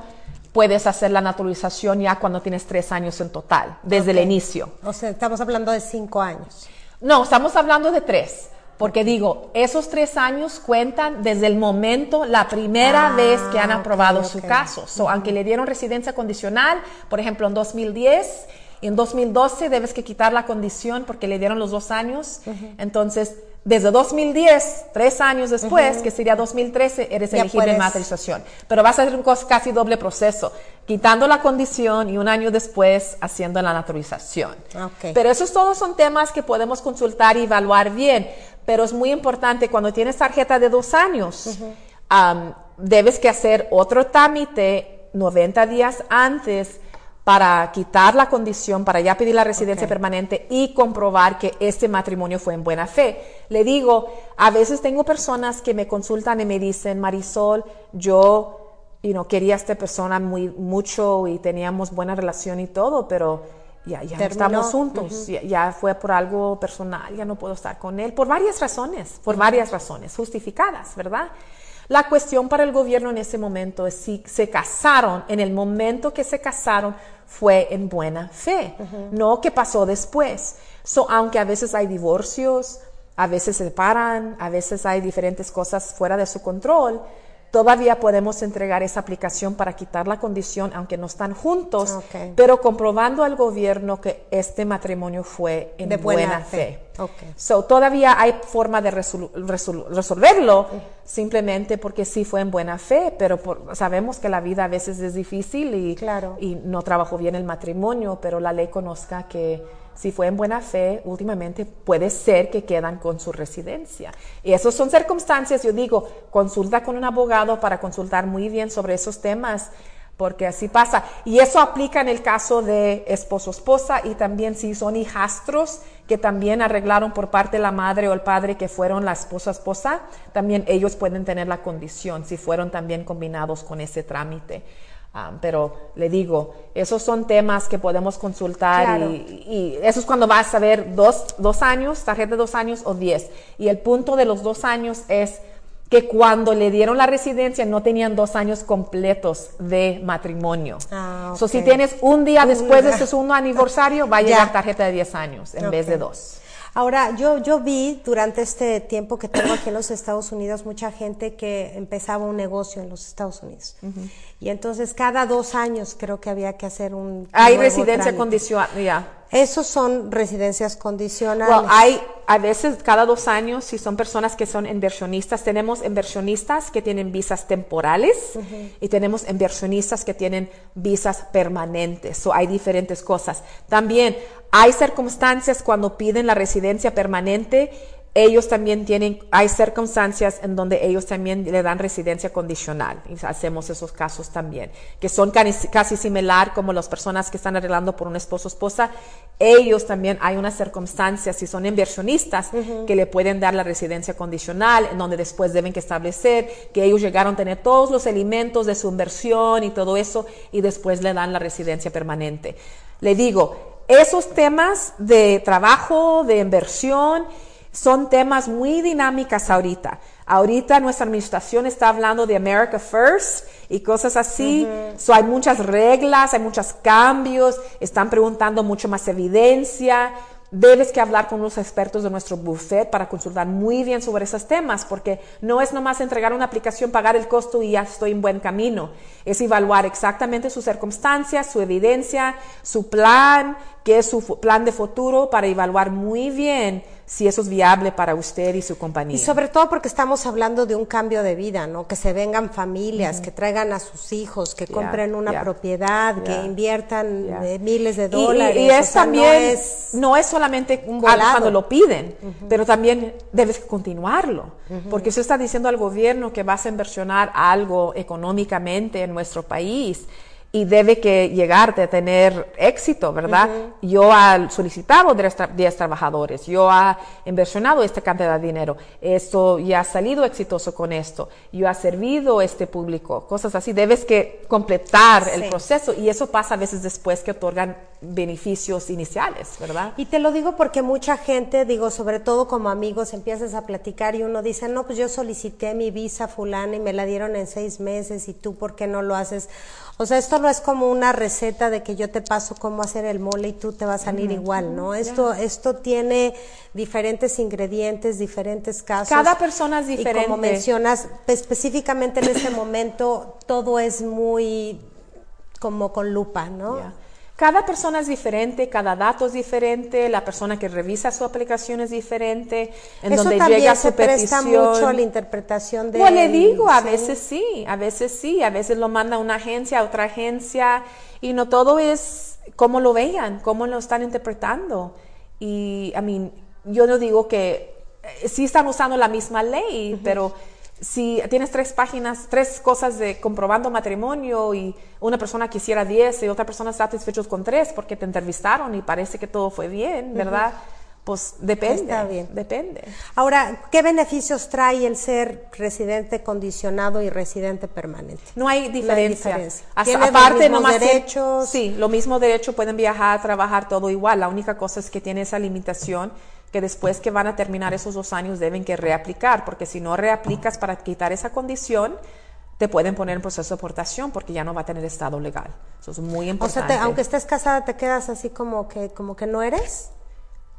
puedes hacer la naturalización ya cuando tienes 3 años en total, desde el inicio. O sea, estamos hablando de cinco años. No, estamos hablando de tres. Porque digo, esos tres años cuentan desde el momento, la primera Ah, vez que han aprobado su ok. caso. So, Aunque le dieron residencia condicional, por ejemplo, en 2010, y en 2012 debes que quitar la condición porque le dieron los dos años. Entonces, desde 2010, tres años después, que sería 2013, eres Ya elegible en puedes- naturalización. Pero vas a hacer un casi doble proceso, quitando la condición y un año después haciendo la naturalización. Ok. Pero esos todos son temas que podemos consultar y evaluar bien. Pero es muy importante cuando tienes tarjeta de dos años, am, debes que hacer otro trámite 90 días antes para quitar la condición, para ya pedir la residencia permanente y comprobar que este matrimonio fue en buena fe. Le digo, a veces tengo personas que me consultan y me dicen, Marisol, yo you know, quería a esta persona muy mucho y teníamos buena relación y todo, pero ya, ya no estamos juntos, ya, ya fue por algo personal, ya no puedo estar con él, por varias razones, por varias razones justificadas, ¿verdad? La cuestión para el gobierno en ese momento es si se casaron, en el momento que se casaron fue en buena fe, no que pasó después. So, aunque a veces hay divorcios, a veces se separan, a veces hay diferentes cosas fuera de su control, todavía podemos entregar esa aplicación para quitar la condición, aunque no están juntos, pero comprobando al gobierno que este matrimonio fue en buena, fe. So, todavía hay forma de resolverlo, simplemente porque sí fue en buena fe, pero sabemos que la vida a veces es difícil y, y no trabajó bien el matrimonio, pero la ley conozca que si fue en buena fe, últimamente puede ser que quedan con su residencia. Y esas son circunstancias, yo digo, consulta con un abogado para consultar muy bien sobre esos temas, porque así pasa. Y eso aplica en el caso de esposo-esposa y también si son hijastros que también arreglaron por parte de la madre o el padre que fueron la esposa-esposa, también ellos pueden tener la condición si fueron también combinados con ese trámite. Ah, pero le digo, esos son temas que podemos consultar y, eso es cuando vas a ver dos, dos años, tarjeta de dos años o diez. Y el punto de los dos años es que cuando le dieron la residencia no tenían dos años completos de matrimonio. Ah, si tienes un día después de su segundo aniversario, va a [laughs] llegar tarjeta de diez años en vez de dos. Ahora, yo, yo vi durante este tiempo que tengo aquí en los Estados Unidos mucha gente que empezaba un negocio en los Estados Unidos. Y entonces cada dos años creo que había que hacer un... Hay residencia condicional, ya. Esos son residencias condicionales. hay a veces cada dos años, si son personas que son inversionistas, tenemos inversionistas que tienen visas temporales y tenemos inversionistas que tienen visas permanentes. O hay diferentes cosas. También hay circunstancias cuando piden la residencia permanente ellos también tienen, hay circunstancias en donde ellos también le dan residencia condicional, y hacemos esos casos también, que son casi, similar como las personas que están arreglando por un esposo o esposa, ellos también hay unas circunstancias, si son inversionistas, que le pueden dar la residencia condicional, en donde después deben que establecer que ellos llegaron a tener todos los elementos de su inversión y todo eso, y después le dan la residencia permanente. Le digo, esos temas de trabajo, de inversión, son temas muy dinámicas ahorita. Ahorita nuestra administración está hablando de America First y cosas así. hay muchas reglas, hay muchos cambios, están preguntando mucho más evidencia. Debes que hablar con los expertos de nuestro buffet para consultar muy bien sobre esos temas, porque no es nomás entregar una aplicación, pagar el costo y ya estoy en buen camino. Es evaluar exactamente sus circunstancias, su evidencia, su plan, qué es su plan de futuro para evaluar muy bien si eso es viable para usted y su compañía. Y sobre todo porque estamos hablando de un cambio de vida, ¿no? Que se vengan familias, que traigan a sus hijos, que compren una propiedad, que inviertan eh, miles de dólares. Y, es también, no es, solamente un cuando lo piden, pero también debes continuarlo. Porque si está diciendo al gobierno que vas a inversionar algo económicamente en nuestro país, y debe que llegar a tener éxito, ¿verdad? Yo he solicitado 10 trabajadores, yo he inversionado esta cantidad de dinero, esto ya ha salido exitoso con esto, yo he servido a este público, cosas así. Debes que completar el proceso y eso pasa a veces después que otorgan beneficios iniciales, ¿verdad? Y te lo digo porque mucha gente, digo, sobre todo como amigos, empiezas a platicar y uno dice, no, pues yo solicité mi visa fulana y me la dieron en seis meses y tú, ¿por qué no lo haces? O sea, esto no es como una receta de que yo te paso cómo hacer el mole y tú te vas a salir igual, ¿no? Esto, esto tiene diferentes ingredientes, diferentes casos. Cada persona es diferente. Y como mencionas, específicamente en este momento todo es muy como con lupa, ¿no? Cada persona es diferente, cada dato es diferente, la persona que revisa su aplicación es diferente, en Eso donde también llega se su presta mucho a la interpretación de. Pues le digo, a veces sí, a veces sí, a veces lo manda una agencia a otra agencia y no todo es como lo vean, cómo lo están interpretando. Y, a mí, yo no digo que eh, sí están usando la misma ley, pero si tienes tres páginas, tres cosas de comprobando matrimonio y una persona quisiera diez y otra persona satisfechos con tres porque te entrevistaron y parece que todo fue bien, ¿verdad? Pues depende. Está bien. Depende. Ahora, ¿qué beneficios trae el ser residente condicionado y residente permanente? No hay diferencia. No aparte, los derechos. sí, lo mismo derecho, pueden viajar, trabajar, todo igual. La única cosa es que tiene esa limitación que después que van a terminar esos dos años deben que reaplicar, porque si no reaplicas para quitar esa condición, te pueden poner en proceso de deportación porque ya no va a tener estado legal. Eso es muy importante. O sea, aunque estés casada, te quedas así como que, como que no eres.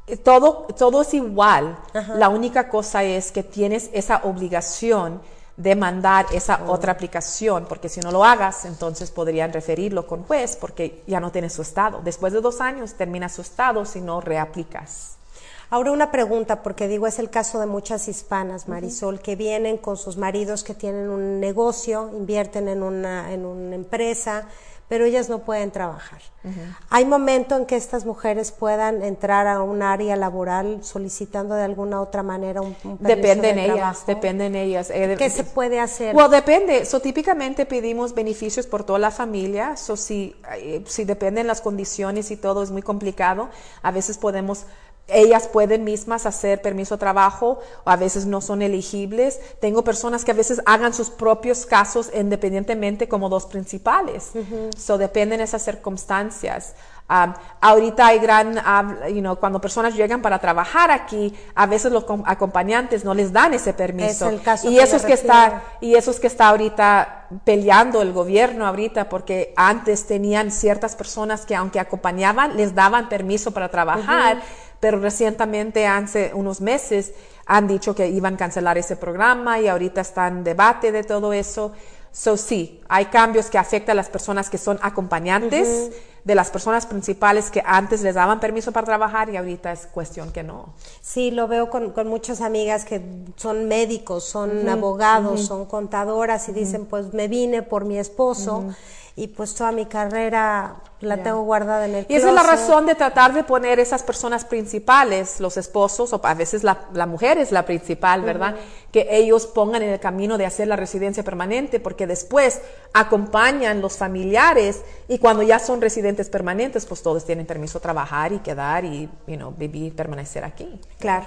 Eh, todo, todo es igual. La única cosa es que tienes esa obligación de mandar esa oh. otra aplicación, porque si no lo hagas, entonces podrían referirlo con juez porque ya no tienes su estado. Después de dos años termina su estado si no reaplicas. Ahora una pregunta, porque digo, es el caso de muchas hispanas, Marisol, que vienen con sus maridos que tienen un negocio, invierten en una, en una empresa, pero ellas no pueden trabajar. ¿Hay momento en que estas mujeres puedan entrar a un área laboral solicitando de alguna otra manera un, un Depende en ellas, depende en ellas. Eh, ¿Qué se puede hacer? Bueno, depende. So, típicamente pedimos beneficios por toda la familia. So, si, eh, si dependen las condiciones y todo es muy complicado, a veces podemos ellas pueden mismas hacer permiso de trabajo o a veces no son elegibles. Tengo personas que a veces hagan sus propios casos independientemente como dos principales. So dependen esas circunstancias. Um, ahorita hay gran, you know, cuando personas llegan para trabajar aquí, a veces los acompañantes no les dan ese permiso. y eso es que está, y eso es que está ahorita peleando el gobierno ahorita, porque antes tenían ciertas personas que aunque acompañaban, les daban permiso para trabajar pero recientemente, hace unos meses, han dicho que iban a cancelar ese programa y ahorita está en debate de todo eso. So, sí, hay cambios que afectan a las personas que son acompañantes de las personas principales que antes les daban permiso para trabajar y ahorita es cuestión que no. Sí, lo veo con, con muchas amigas que son médicos, son abogados, son contadoras y dicen, pues me vine por mi esposo y pues toda mi carrera la tengo guardada en el Y esa es la razón de tratar de poner esas personas principales, los esposos, o a veces la, la mujer es la principal, ¿verdad? Que ellos pongan en el camino de hacer la residencia permanente, porque después acompañan los familiares y cuando ya son residentes permanentes, pues todos tienen permiso de trabajar y quedar y, you know, vivir, permanecer aquí. Claro.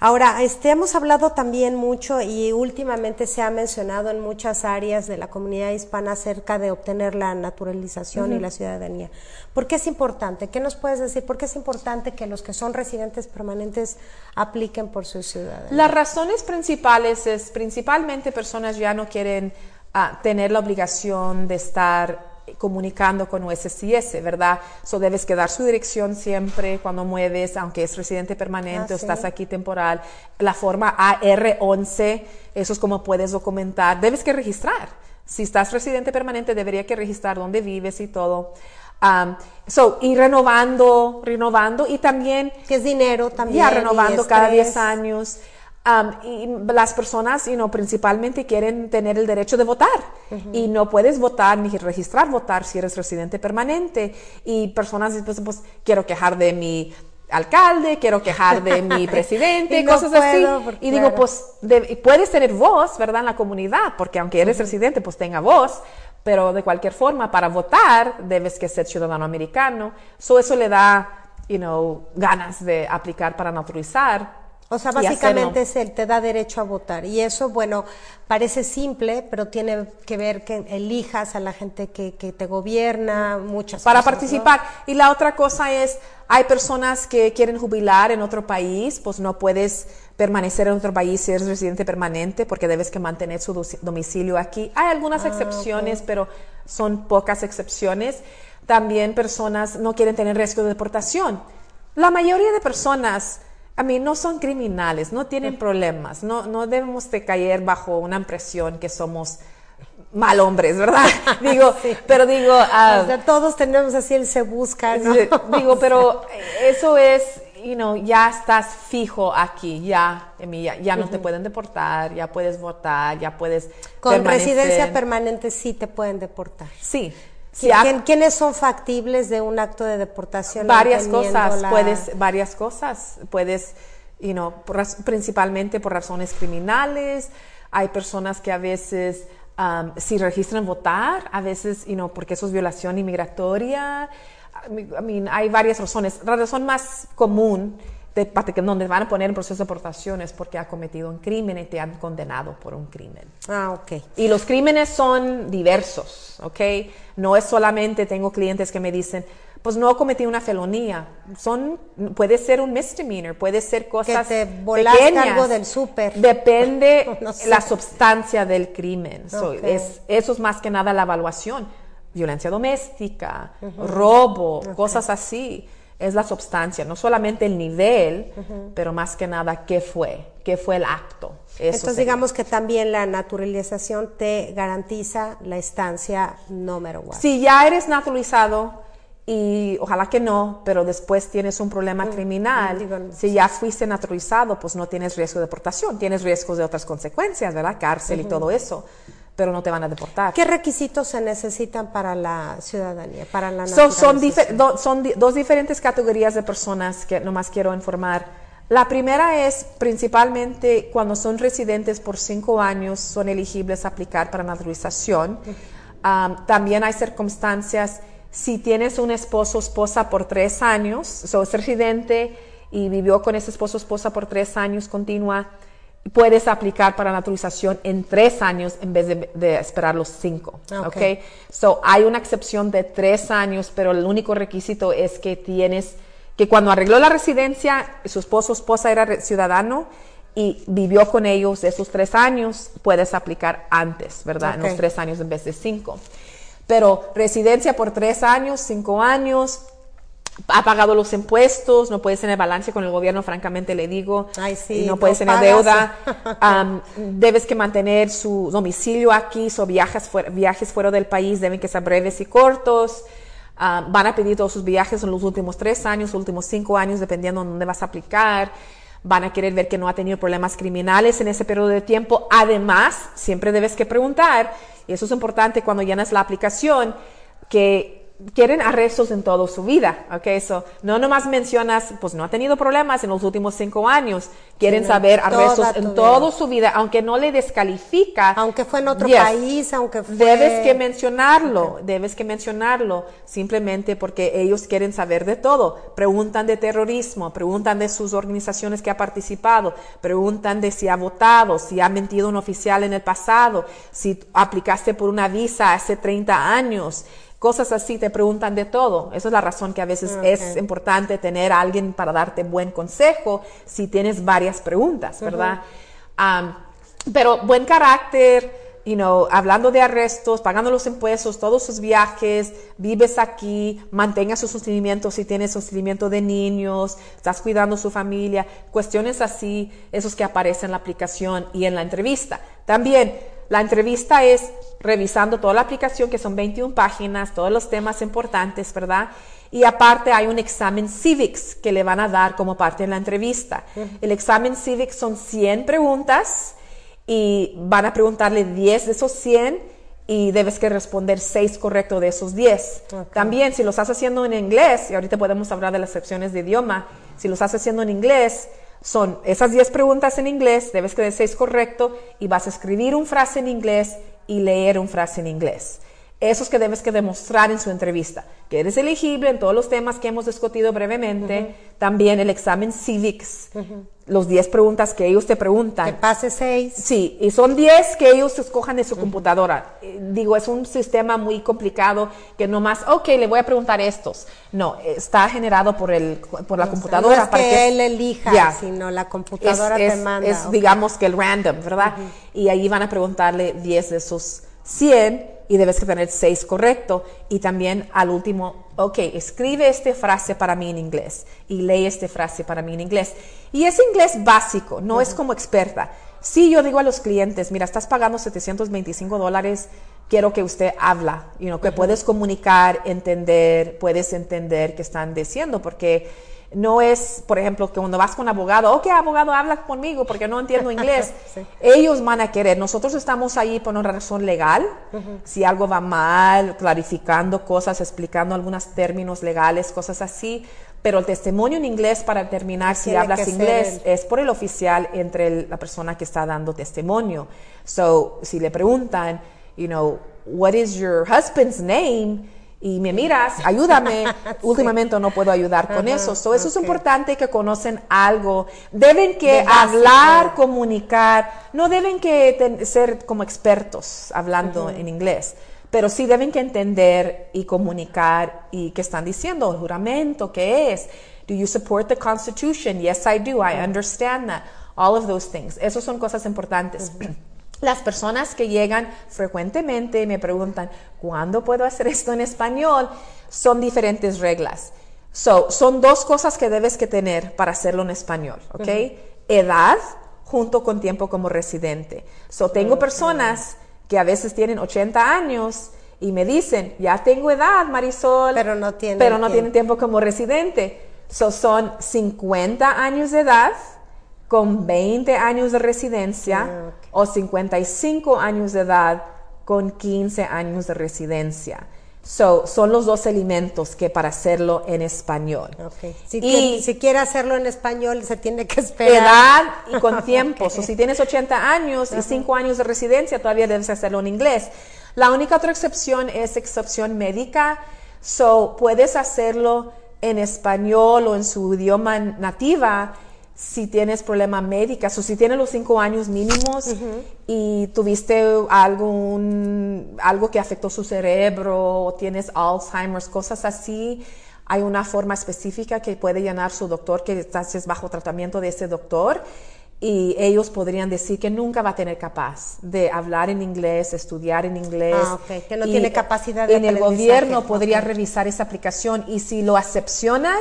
Ahora, este, hemos hablado también mucho y últimamente se ha mencionado en muchas áreas de la comunidad hispana acerca de obtener la naturalización y la ciudadanía. ¿Por qué es importante? ¿Qué nos puedes decir? ¿Por qué es importante que los que son residentes permanentes apliquen por su ciudadanía? Las razones principales es principalmente personas ya no quieren ah, tener la obligación de estar comunicando con USCIS, ¿verdad? So debes quedar su dirección siempre cuando mueves, aunque es residente permanente o ah, estás aquí temporal. La forma AR11, eso es como puedes documentar. Debes que registrar. Si estás residente permanente, debería que registrar dónde vives y todo. Um, so, y renovando, renovando y también... Que es dinero también. Ya, renovando cada 10 años. Um, y las personas, you know, principalmente quieren tener el derecho de votar y no puedes votar ni registrar votar si eres residente permanente y personas después pues quiero quejar de mi alcalde, quiero quejar de mi [laughs] presidente, cosas así. Y digo, pues puedes tener voz, ¿verdad? En la comunidad, porque aunque eres residente, pues tenga voz, pero de cualquier forma, para votar debes que ser ciudadano americano. So eso le da, you know, ganas de aplicar para naturalizar. O sea, básicamente es el, te da derecho a votar. Y eso, bueno, parece simple, pero tiene que ver que elijas a la gente que, que te gobierna, muchas Para participar. Y la otra cosa es, hay personas que quieren jubilar en otro país, pues no puedes permanecer en otro país si eres residente permanente porque debes que mantener su domicilio aquí. Hay algunas ah, excepciones, pero son pocas excepciones. También personas no quieren tener riesgo de deportación. La mayoría de personas, a mí, no son criminales, no tienen problemas, no, no debemos de caer bajo una impresión que somos mal hombres, ¿verdad? [laughs] digo, pero digo... Uh, todos tenemos así el se busca, ¿no? Digo, pero [laughs] eso es you know, ya estás fijo aquí, ya, ya, ya no te pueden deportar, ya puedes votar, ya puedes Con residencia permanente sí te pueden deportar. Sí. ¿Quiénes son factibles de un acto de deportación? Varias cosas, puedes, varias cosas, puedes, you know, principalmente por razones criminales, hay personas que a veces um, si registran votar, a veces, you know, porque eso es violación inmigratoria, I mean, hay varias razones. La razón más común de, donde van a poner en proceso de deportación es porque ha cometido un crimen y te han condenado por un crimen. Ah, ok. Y los crímenes son diversos, ¿ok? No es solamente, tengo clientes que me dicen, pues no cometí una felonía. Son, puede ser un misdemeanor, puede ser cosas que te volaste pequeñas. algo del súper. Depende [laughs] No sé. la substancia del crimen. So, Ok. es, eso es más que nada la evaluación. Violencia doméstica, robo, cosas así. Es la substancia, no solamente el nivel, pero más que nada qué fue, qué fue el acto. Eso Entonces sería. digamos que también la naturalización te garantiza la estancia no matter what. Si ya eres naturalizado y ojalá que no, pero después tienes un problema criminal, Mm, digo, si ya fuiste naturalizado, pues no tienes riesgo de deportación, tienes riesgos de otras consecuencias, ¿verdad? Cárcel y todo eso, pero no te van a deportar. ¿Qué requisitos se necesitan para la ciudadanía, para la So- son, dife- naturalización? do- son di- dos diferentes categorías de personas que nomás quiero informar. La primera es principalmente cuando son residentes por cinco años, son elegibles a aplicar para naturalización. Um, también hay circunstancias, si tienes un esposo o esposa por tres años, so es residente y vivió con ese esposo o esposa por tres años continua, puedes aplicar para naturalización en tres años en vez de, de esperar los cinco. Ok. ¿ok? So, hay una excepción de tres años, pero el único requisito es que tienes, que cuando arregló la residencia, su esposo o esposa era ciudadano y vivió con ellos esos tres años, puedes aplicar antes, ¿verdad? En los tres años en vez de cinco. Pero residencia por tres años, cinco años, ha pagado los impuestos, no puedes tener balance con el gobierno, francamente le digo, Ay, sí, y no no puedes tener deuda, [laughs] Am, debes que mantener su domicilio aquí, o viajes fuera, viajes fuera del país deben que ser breves y cortos. Van a pedir todos sus viajes en los últimos tres años, los últimos cinco años, dependiendo de dónde vas a aplicar. Van a querer ver que no ha tenido problemas criminales en ese periodo de tiempo. Además, siempre debes que preguntar, y eso es importante cuando llenas la aplicación, que quieren arrestos en toda su vida, ¿ok? Eso, no nomás mencionas, pues no ha tenido problemas en los últimos cinco años, quieren en saber toda arrestos tu en toda su vida, aunque no le descalifica. Aunque fue en otro Yes. país, aunque fue... Debes que mencionarlo, debes que mencionarlo, simplemente porque ellos quieren saber de todo. Preguntan de terrorismo, preguntan de sus organizaciones que ha participado, preguntan de si ha votado, si ha mentido un oficial en el pasado, si aplicaste por una visa hace 30 años. Cosas así, te preguntan de todo. Esa es la razón que a veces es importante tener a alguien para darte buen consejo si tienes varias preguntas, ¿verdad? Pero buen carácter, you know, hablando de arrestos, pagando los impuestos, todos sus viajes, vives aquí, mantenga su sostenimiento si tienes sostenimiento de niños, estás cuidando su familia, cuestiones así, esos que aparecen en la aplicación y en la entrevista. También, la entrevista es revisando toda la aplicación, que son 21 páginas, todos los temas importantes, ¿verdad? Y aparte hay un examen civics que le van a dar como parte de la entrevista. El examen civics son 100 preguntas y van a preguntarle 10 de esos 100 y debes que responder 6 correctos de esos 10. Ok. También si lo estás haciendo en inglés, y ahorita podemos hablar de las secciones de idioma, si lo estás haciendo en inglés, son esas 10 preguntas en inglés, debes que de 6 correcto y vas a escribir un frase en inglés y leer un frase en inglés. Eso es que debes que demostrar en su entrevista, que eres elegible en todos los temas que hemos discutido brevemente, también el examen civics, los 10 preguntas que ellos te preguntan. Que pase seis. Sí, y son 10 que ellos escojan de su computadora. Eh, Digo, es un sistema muy complicado que nomás, ok, le voy a preguntar estos. No, está generado por, el, por la computadora. no es para que él elija, Ya. sino la Es, computadora es- te manda. es, ok. digamos que el random, ¿verdad? Y ahí van a preguntarle 10 de esos 100 y debes que tener 6 correcto. Y también al último, ok, escribe esta frase para mí en inglés y lee esta frase para mí en inglés. Y es inglés básico, no es como experta. Sí, yo digo a los clientes, mira, estás pagando 725 dólares, quiero que usted habla, you know, que puedes comunicar, entender, puedes entender qué están diciendo, porque no es, por ejemplo, que cuando vas con abogado, ok, abogado, habla conmigo porque no entiendo inglés. [laughs] Sí. Ellos van a querer, nosotros estamos ahí por una razón legal, si algo va mal, clarificando cosas, explicando algunos términos legales, cosas así, pero el testimonio en inglés para determinar si Tiene hablas inglés el- es por el oficial entre el- la persona que está dando testimonio. So, si le preguntan, you know, what is your husband's name? Y me miras, ayúdame. [laughs] Últimamente no puedo ayudar con eso. So, eso es importante que conocen algo. Deben que De básico. hablar, comunicar. No deben que ten- ser como expertos hablando en inglés. pero sí deben que entender y comunicar y qué están diciendo, el juramento, qué es. Do you support the Constitution? Yes, I do. I understand that. All of those things. Esas son cosas importantes. Las personas que llegan frecuentemente y me preguntan, ¿cuándo puedo hacer esto en español? Son diferentes reglas. So, son dos cosas que debes que tener para hacerlo en español, ¿ok? Edad junto con tiempo como residente. So, tengo personas que a veces tienen 80 años y me dicen, ya tengo edad, Marisol, pero no tienen pero no tiempo. tienen tiempo como residente. So, son 50 años de edad con 20 años de residencia Ah. O 55 años de edad con 15 años de residencia. So, son los dos elementos que para hacerlo en español. Ok. Si, Y- si quiere hacerlo en español, se tiene que esperar. Edad y con [laughs] tiempo. Ok. So, si tienes 80 años y 5 años de residencia, todavía debes hacerlo en inglés. La única otra excepción es excepción médica. So, puedes hacerlo en español o en su idioma nativa si tienes problema médica. O si tienes los 5 años mínimos y tuviste algún, algo que afectó su cerebro o tienes Alzheimer's, cosas así. Hay una forma específica que puede llenar su doctor, que estás bajo tratamiento de ese doctor, y ellos podrían decir que nunca va a tener capaz de hablar en inglés, estudiar en inglés. Ah, ok, que no Y tiene capacidad de En el gobierno podría Ok. revisar esa aplicación y si lo acepcionan,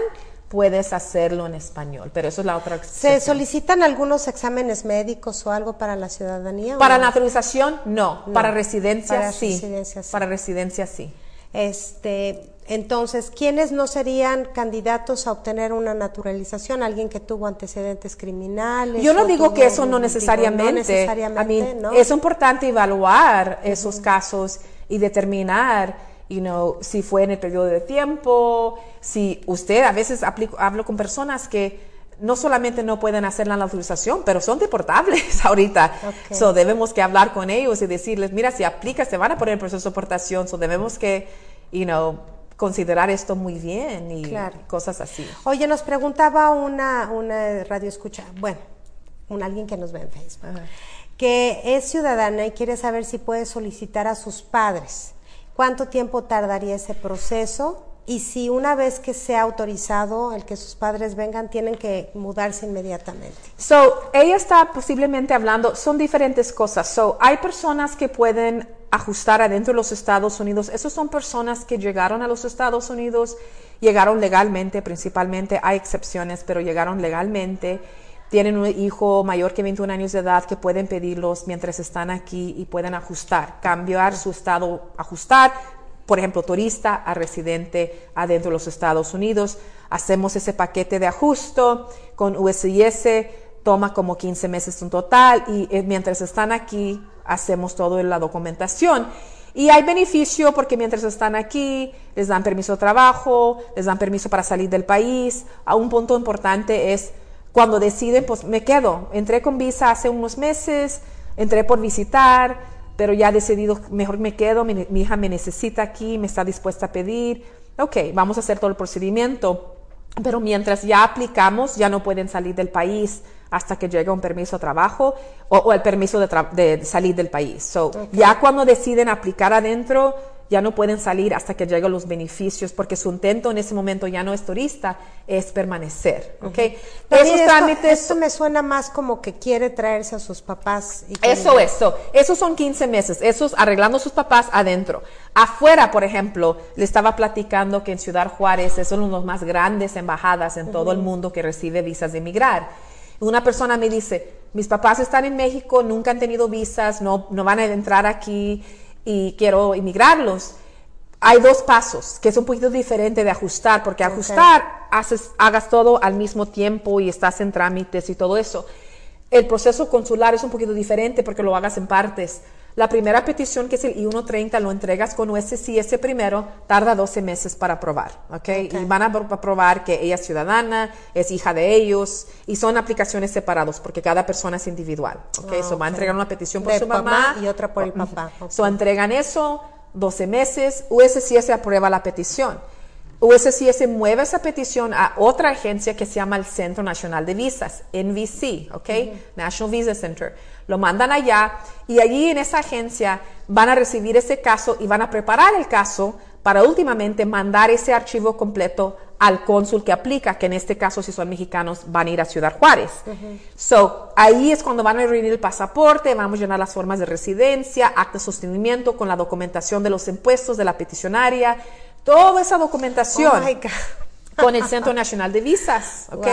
puedes hacerlo en español, pero eso es la otra ¿Se solicitan algunos exámenes médicos o algo para la ciudadanía? Para no? naturalización, no. No. Para residencia, Para sí. residencia, sí. Para residencia, sí. Este, entonces, ¿quiénes no serían candidatos a obtener una naturalización? ¿Alguien que tuvo antecedentes criminales? Yo no digo tuvo- que eso no necesariamente. no necesariamente, I mean, ¿no? Es importante evaluar esos casos y determinar, you know, si fue en el periodo de tiempo, si usted, a veces aplico- hablo con personas que no solamente no pueden hacer la naturalización, pero son deportables [laughs] ahorita. Ok. So debemos que hablar con ellos y decirles, mira, si aplicas, te van a poner en proceso de deportación, so debemos que, you know, considerar esto muy bien y Claro. cosas así. Oye, nos preguntaba una, una radio escucha, bueno, un alguien que nos ve en Facebook, Ajá. que es ciudadana y quiere saber si puede solicitar a sus padres. ¿Cuánto tiempo tardaría ese proceso? Y si una vez que sea autorizado el que sus padres vengan, tienen que mudarse inmediatamente. So, ella está posiblemente hablando, son diferentes cosas. So, hay personas que pueden ajustar adentro de los Estados Unidos. Esas son personas que llegaron a los Estados Unidos, llegaron legalmente, principalmente. Hay excepciones, pero llegaron legalmente. Tienen un hijo mayor que 21 años de edad que pueden pedirlos mientras están aquí y pueden ajustar, cambiar su estado, ajustar, por ejemplo, turista a residente adentro de los Estados Unidos. Hacemos ese paquete de ajusto con USIS, toma como 15 meses en total y eh, mientras están aquí hacemos toda la documentación. Y hay beneficio porque mientras están aquí les dan permiso de trabajo, les dan permiso para salir del país. A un punto importante es cuando deciden, pues me quedo. Entré con visa hace unos meses, entré por visitar, pero ya he decidido, mejor me quedo, mi, mi hija me necesita aquí, me está dispuesta a pedir. Ok, vamos a hacer todo el procedimiento. Pero mientras ya aplicamos, ya no pueden salir del país hasta que llegue un permiso de trabajo o, o el permiso de, tra- de salir del país. So, Ya cuando deciden aplicar adentro, ya no pueden salir hasta que lleguen los beneficios, porque su intento en ese momento ya no es turista, es permanecer. ¿ok? Esos esto, trámites esto me suena más como que quiere traerse a sus papás. Y Eso, eso. Esos son 15 meses. Esos arreglando sus papás adentro. Afuera, por ejemplo, le estaba platicando que en Ciudad Juárez es una de las más grandes embajadas en todo el mundo que recibe visas de emigrar. Una persona me dice, mis papás están en México, nunca han tenido visas, no, no van a entrar aquí y quiero emigrarlos. Hay dos pasos, que es un poquito diferente de ajustar, porque ajustar, haces, hagas todo al mismo tiempo y estás en trámites y todo eso. El proceso consular es un poquito diferente porque lo hagas en partes. La primera petición, que es el I-130, lo entregas con USCIS primero, tarda 12 meses para aprobar, ¿ok? Y van a apro- aprobar que ella es ciudadana, es hija de ellos, y son aplicaciones separadas porque cada persona es individual, ¿ok? Ah, so va a entregar una petición por De su mamá y otra por el papá, ok. So entregan eso, 12 meses, USCIS aprueba la petición. USCIS mueve esa petición a otra agencia que se llama el Centro Nacional de Visas, NVC, ¿ok? National Visa Center. Lo mandan allá y allí en esa agencia van a recibir ese caso y van a preparar el caso para últimamente mandar ese archivo completo al cónsul que aplica, que en este caso si son mexicanos van a ir a Ciudad Juárez. So, ahí es cuando van a reunir el pasaporte, vamos a llenar las formas de residencia, acta de sostenimiento con la documentación de los impuestos de la peticionaria, toda esa documentación Oh con el Centro Nacional de Visas, [laughs] ¿ok?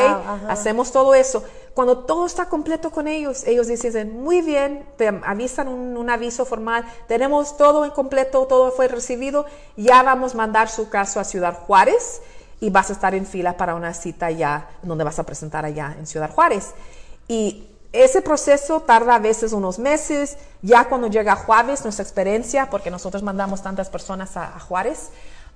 Hacemos todo eso. Cuando todo está completo con ellos, ellos dicen, muy bien, te avisan un, un, aviso formal, tenemos todo en completo, todo fue recibido, ya vamos a mandar su caso a Ciudad Juárez y vas a estar en fila para una cita ya, donde vas a presentar allá en Ciudad Juárez. Y ese proceso tarda a veces unos meses, ya cuando llega a Juárez, nuestra experiencia, porque nosotros mandamos tantas personas a, a Juárez,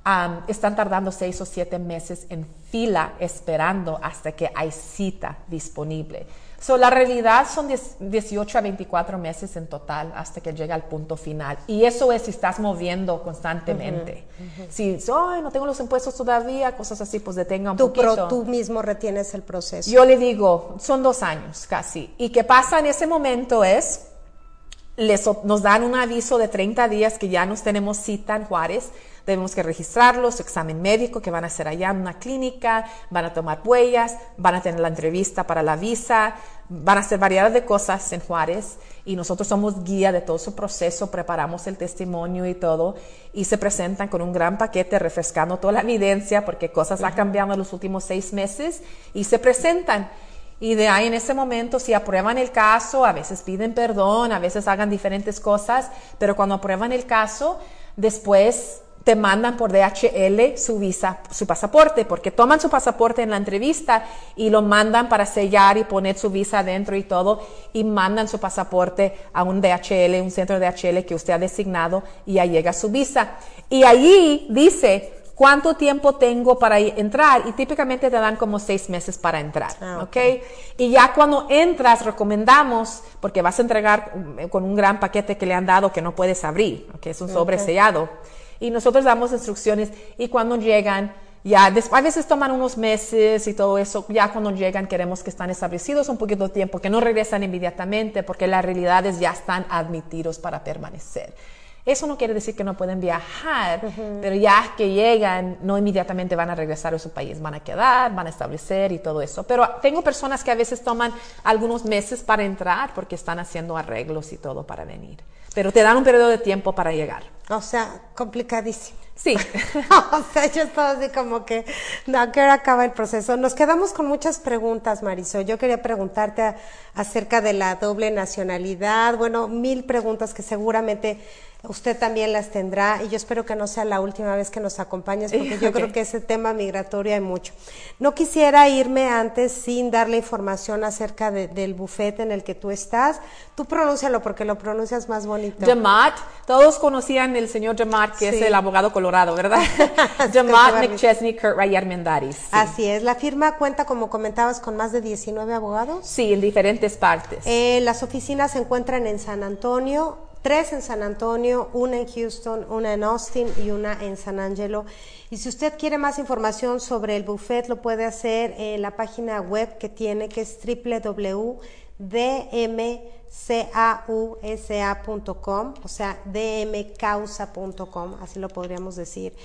Um, están tardando seis o siete meses en fila esperando hasta que hay cita disponible. So, la realidad son 18 a 24 meses en total hasta que llega al punto final. Y eso es si estás moviendo constantemente. Uh -huh, uh -huh. Si oh, no tengo los impuestos todavía, cosas así, pues detenga un tú poquito. Pro, tú mismo retienes el proceso. Yo le digo, son dos años casi. Y qué pasa en ese momento es, les, nos dan un aviso de 30 días que ya nos tenemos cita en Juárez Debemos que registrarlos, su examen médico que van a hacer allá en una clínica, van a tomar huellas, van a tener la entrevista para la visa, van a hacer variedad de cosas en Juárez y nosotros somos guía de todo su proceso, preparamos el testimonio y todo y se presentan con un gran paquete refrescando toda la evidencia porque cosas han cambiado en los últimos seis meses y se presentan. Y de ahí en ese momento, si aprueban el caso, a veces piden perdón, a veces hagan diferentes cosas, pero cuando aprueban el caso, después te mandan por DHL su visa, su pasaporte, porque toman su pasaporte en la entrevista y lo mandan para sellar y poner su visa adentro y todo, y mandan su pasaporte a un DHL, un centro de DHL que usted ha designado, y ahí llega su visa. Y allí dice cuánto tiempo tengo para entrar, y típicamente te dan como seis meses para entrar, ah, okay. ¿ok? Y ya cuando entras, recomendamos, porque vas a entregar con un gran paquete que le han dado que no puedes abrir, que es un sobre okay. sellado y nosotros damos instrucciones y cuando llegan, ya a veces toman unos meses y todo eso, ya cuando llegan queremos que están establecidos un poquito de tiempo, que no regresan inmediatamente porque las realidades ya están admitidos para permanecer. Eso no quiere decir que no pueden viajar, uh -huh. pero ya que llegan, no inmediatamente van a regresar a su país, van a quedar, van a establecer y todo eso. Pero tengo personas que a veces toman algunos meses para entrar porque están haciendo arreglos y todo para venir. Pero te dan un periodo de tiempo para llegar. O sea, complicadísimo. Sí. [laughs] o sea, yo estaba así como que, no, que ahora acaba el proceso. Nos quedamos con muchas preguntas, Marisol. Yo quería preguntarte a, acerca de la doble nacionalidad. Bueno, mil preguntas que seguramente usted también las tendrá y yo espero que no sea la última vez que nos acompañes porque yo [laughs] okay. creo que ese tema migratorio hay mucho. No quisiera irme antes sin darle información acerca de, del bufete en el que tú estás. Tú pronúncialo porque lo pronuncias más bonito. Demat, todos conocían el señor Demat que sí. es el abogado colorado, ¿verdad? [laughs] Demat [laughs] McChesney Kurt Ray Armendaris. Sí. Así es, la firma cuenta como comentabas con más de 19 abogados. Sí, en diferentes partes. Eh, las oficinas se encuentran en San Antonio, tres en San Antonio, una en Houston, una en Austin y una en San Angelo. Y si usted quiere más información sobre el buffet, lo puede hacer en la página web que tiene, que es www.dmcausa.com, o sea, dmcausa.com, así lo podríamos decir.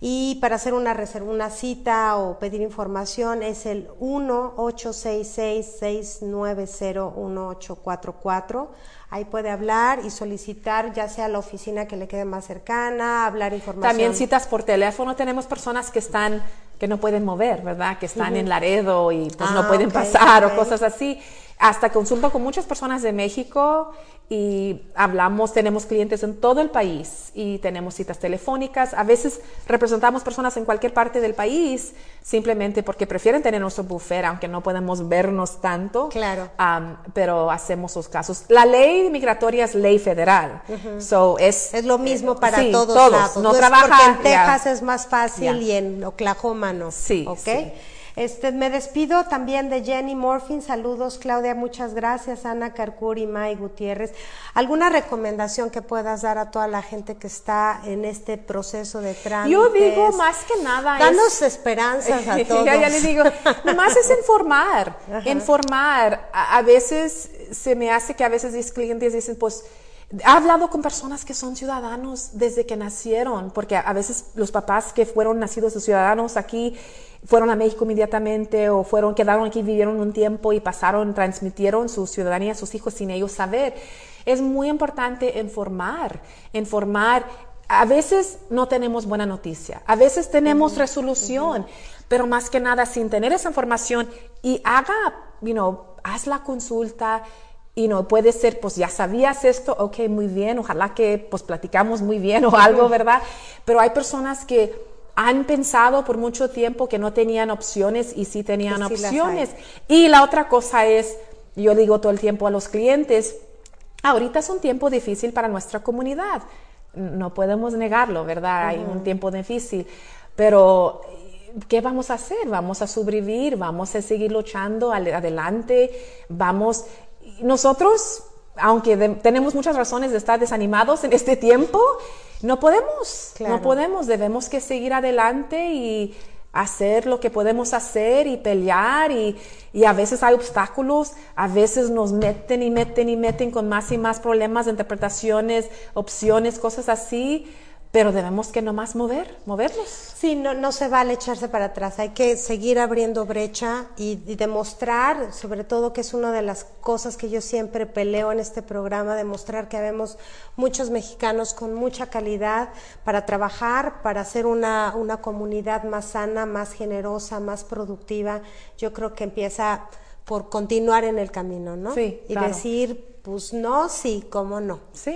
Y para hacer una reserva, una cita o pedir información es el 1-866-690-1844 Ahí puede hablar y solicitar ya sea la oficina que le quede más cercana, hablar información. También citas por teléfono. Tenemos personas que están que no pueden mover, ¿verdad? Que están uh -huh. en Laredo y pues ah, no pueden okay, pasar okay. o cosas así. Hasta consulto con muchas personas de México y hablamos, tenemos clientes en todo el país y tenemos citas telefónicas. A veces representamos personas en cualquier parte del país simplemente porque prefieren tener nuestro buffer, aunque no podemos vernos tanto. Claro. Um, pero hacemos sus casos. La ley migratoria es ley federal. Uh -huh. so es, es lo mismo para sí, todos, todos. lados. No, no trabaja porque en Texas yeah. es más fácil yeah. y en Oklahoma no. Sí. ¿okay? Sí. Este, me despido también de Jenny Morfin. Saludos, Claudia, muchas gracias. Ana Carcuri, May Gutiérrez. ¿Alguna recomendación que puedas dar a toda la gente que está en este proceso de trámite? Yo digo más que nada. Danos esperanzas a [laughs] todos. ya, ya le digo, más es informar, informar. A, veces se me hace que a veces mis clientes dicen, pues, He hablado con personas que son ciudadanos desde que nacieron, porque a veces los papás que fueron nacidos de ciudadanos aquí fueron a México inmediatamente o fueron, quedaron aquí, vivieron un tiempo y pasaron, transmitieron su ciudadanía a sus hijos sin ellos saber. Es muy importante informar, informar. A veces no tenemos buena noticia, a veces tenemos resolución, pero más que nada sin tener esa información y haga, you know, haz la consulta, y no puede ser, pues ya sabías esto, ok, muy bien, ojalá que pues platicamos muy bien o algo, ¿verdad? Pero hay personas que han pensado por mucho tiempo que no tenían opciones y sí tenían opciones. Y la otra cosa es, yo digo todo el tiempo a los clientes, ahorita es un tiempo difícil para nuestra comunidad, no podemos negarlo, ¿verdad? Hay un tiempo difícil, pero ¿qué vamos a hacer? Vamos a sobrevivir, vamos a seguir luchando adelante, vamos nosotros, aunque tenemos muchas razones de estar desanimados en este tiempo, no podemos, no podemos, debemos que seguir adelante y hacer lo que podemos hacer y pelear y, y, a veces hay obstáculos, a veces nos meten y meten y meten con más y más problemas, interpretaciones, opciones, cosas así, pero debemos que nomás mover, movernos. Sí, no, no se vale echarse para atrás, hay que seguir abriendo brecha y, demostrar, sobre todo que es una de las cosas que yo siempre peleo en este programa, demostrar que habemos muchos mexicanos con mucha calidad para trabajar, para hacer una, una comunidad más sana, más generosa, más productiva. Yo creo que empieza por continuar en el camino, ¿no? Sí. Y decir, pues no, sí, cómo no. Sí.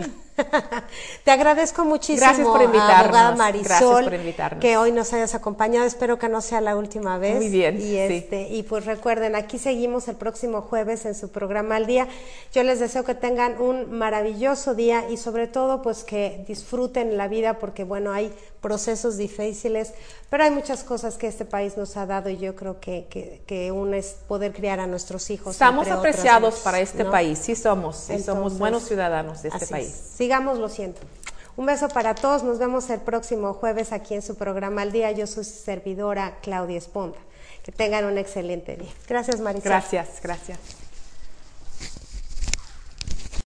Te agradezco muchísimo, Gracias por invitarnos. Marisol, Gracias por invitarnos. que hoy nos hayas acompañado. Espero que no sea la última vez. Muy bien. Y, este, y pues recuerden, aquí seguimos el próximo jueves en su programa Al Día. Yo les deseo que tengan un maravilloso día y sobre todo pues que disfruten la vida porque bueno, hay procesos difíciles, pero hay muchas cosas que este país nos ha dado y yo creo que, que, que uno es poder criar a nuestros hijos. Estamos apreciados para este país, sí somos, sí somos buenos ciudadanos de este país sigamos lo siento. Un beso para todos, nos vemos el próximo jueves aquí en su programa Al Día. Yo soy su servidora Claudia Esponda. Que tengan un excelente día. Gracias, Marisol. Gracias, gracias.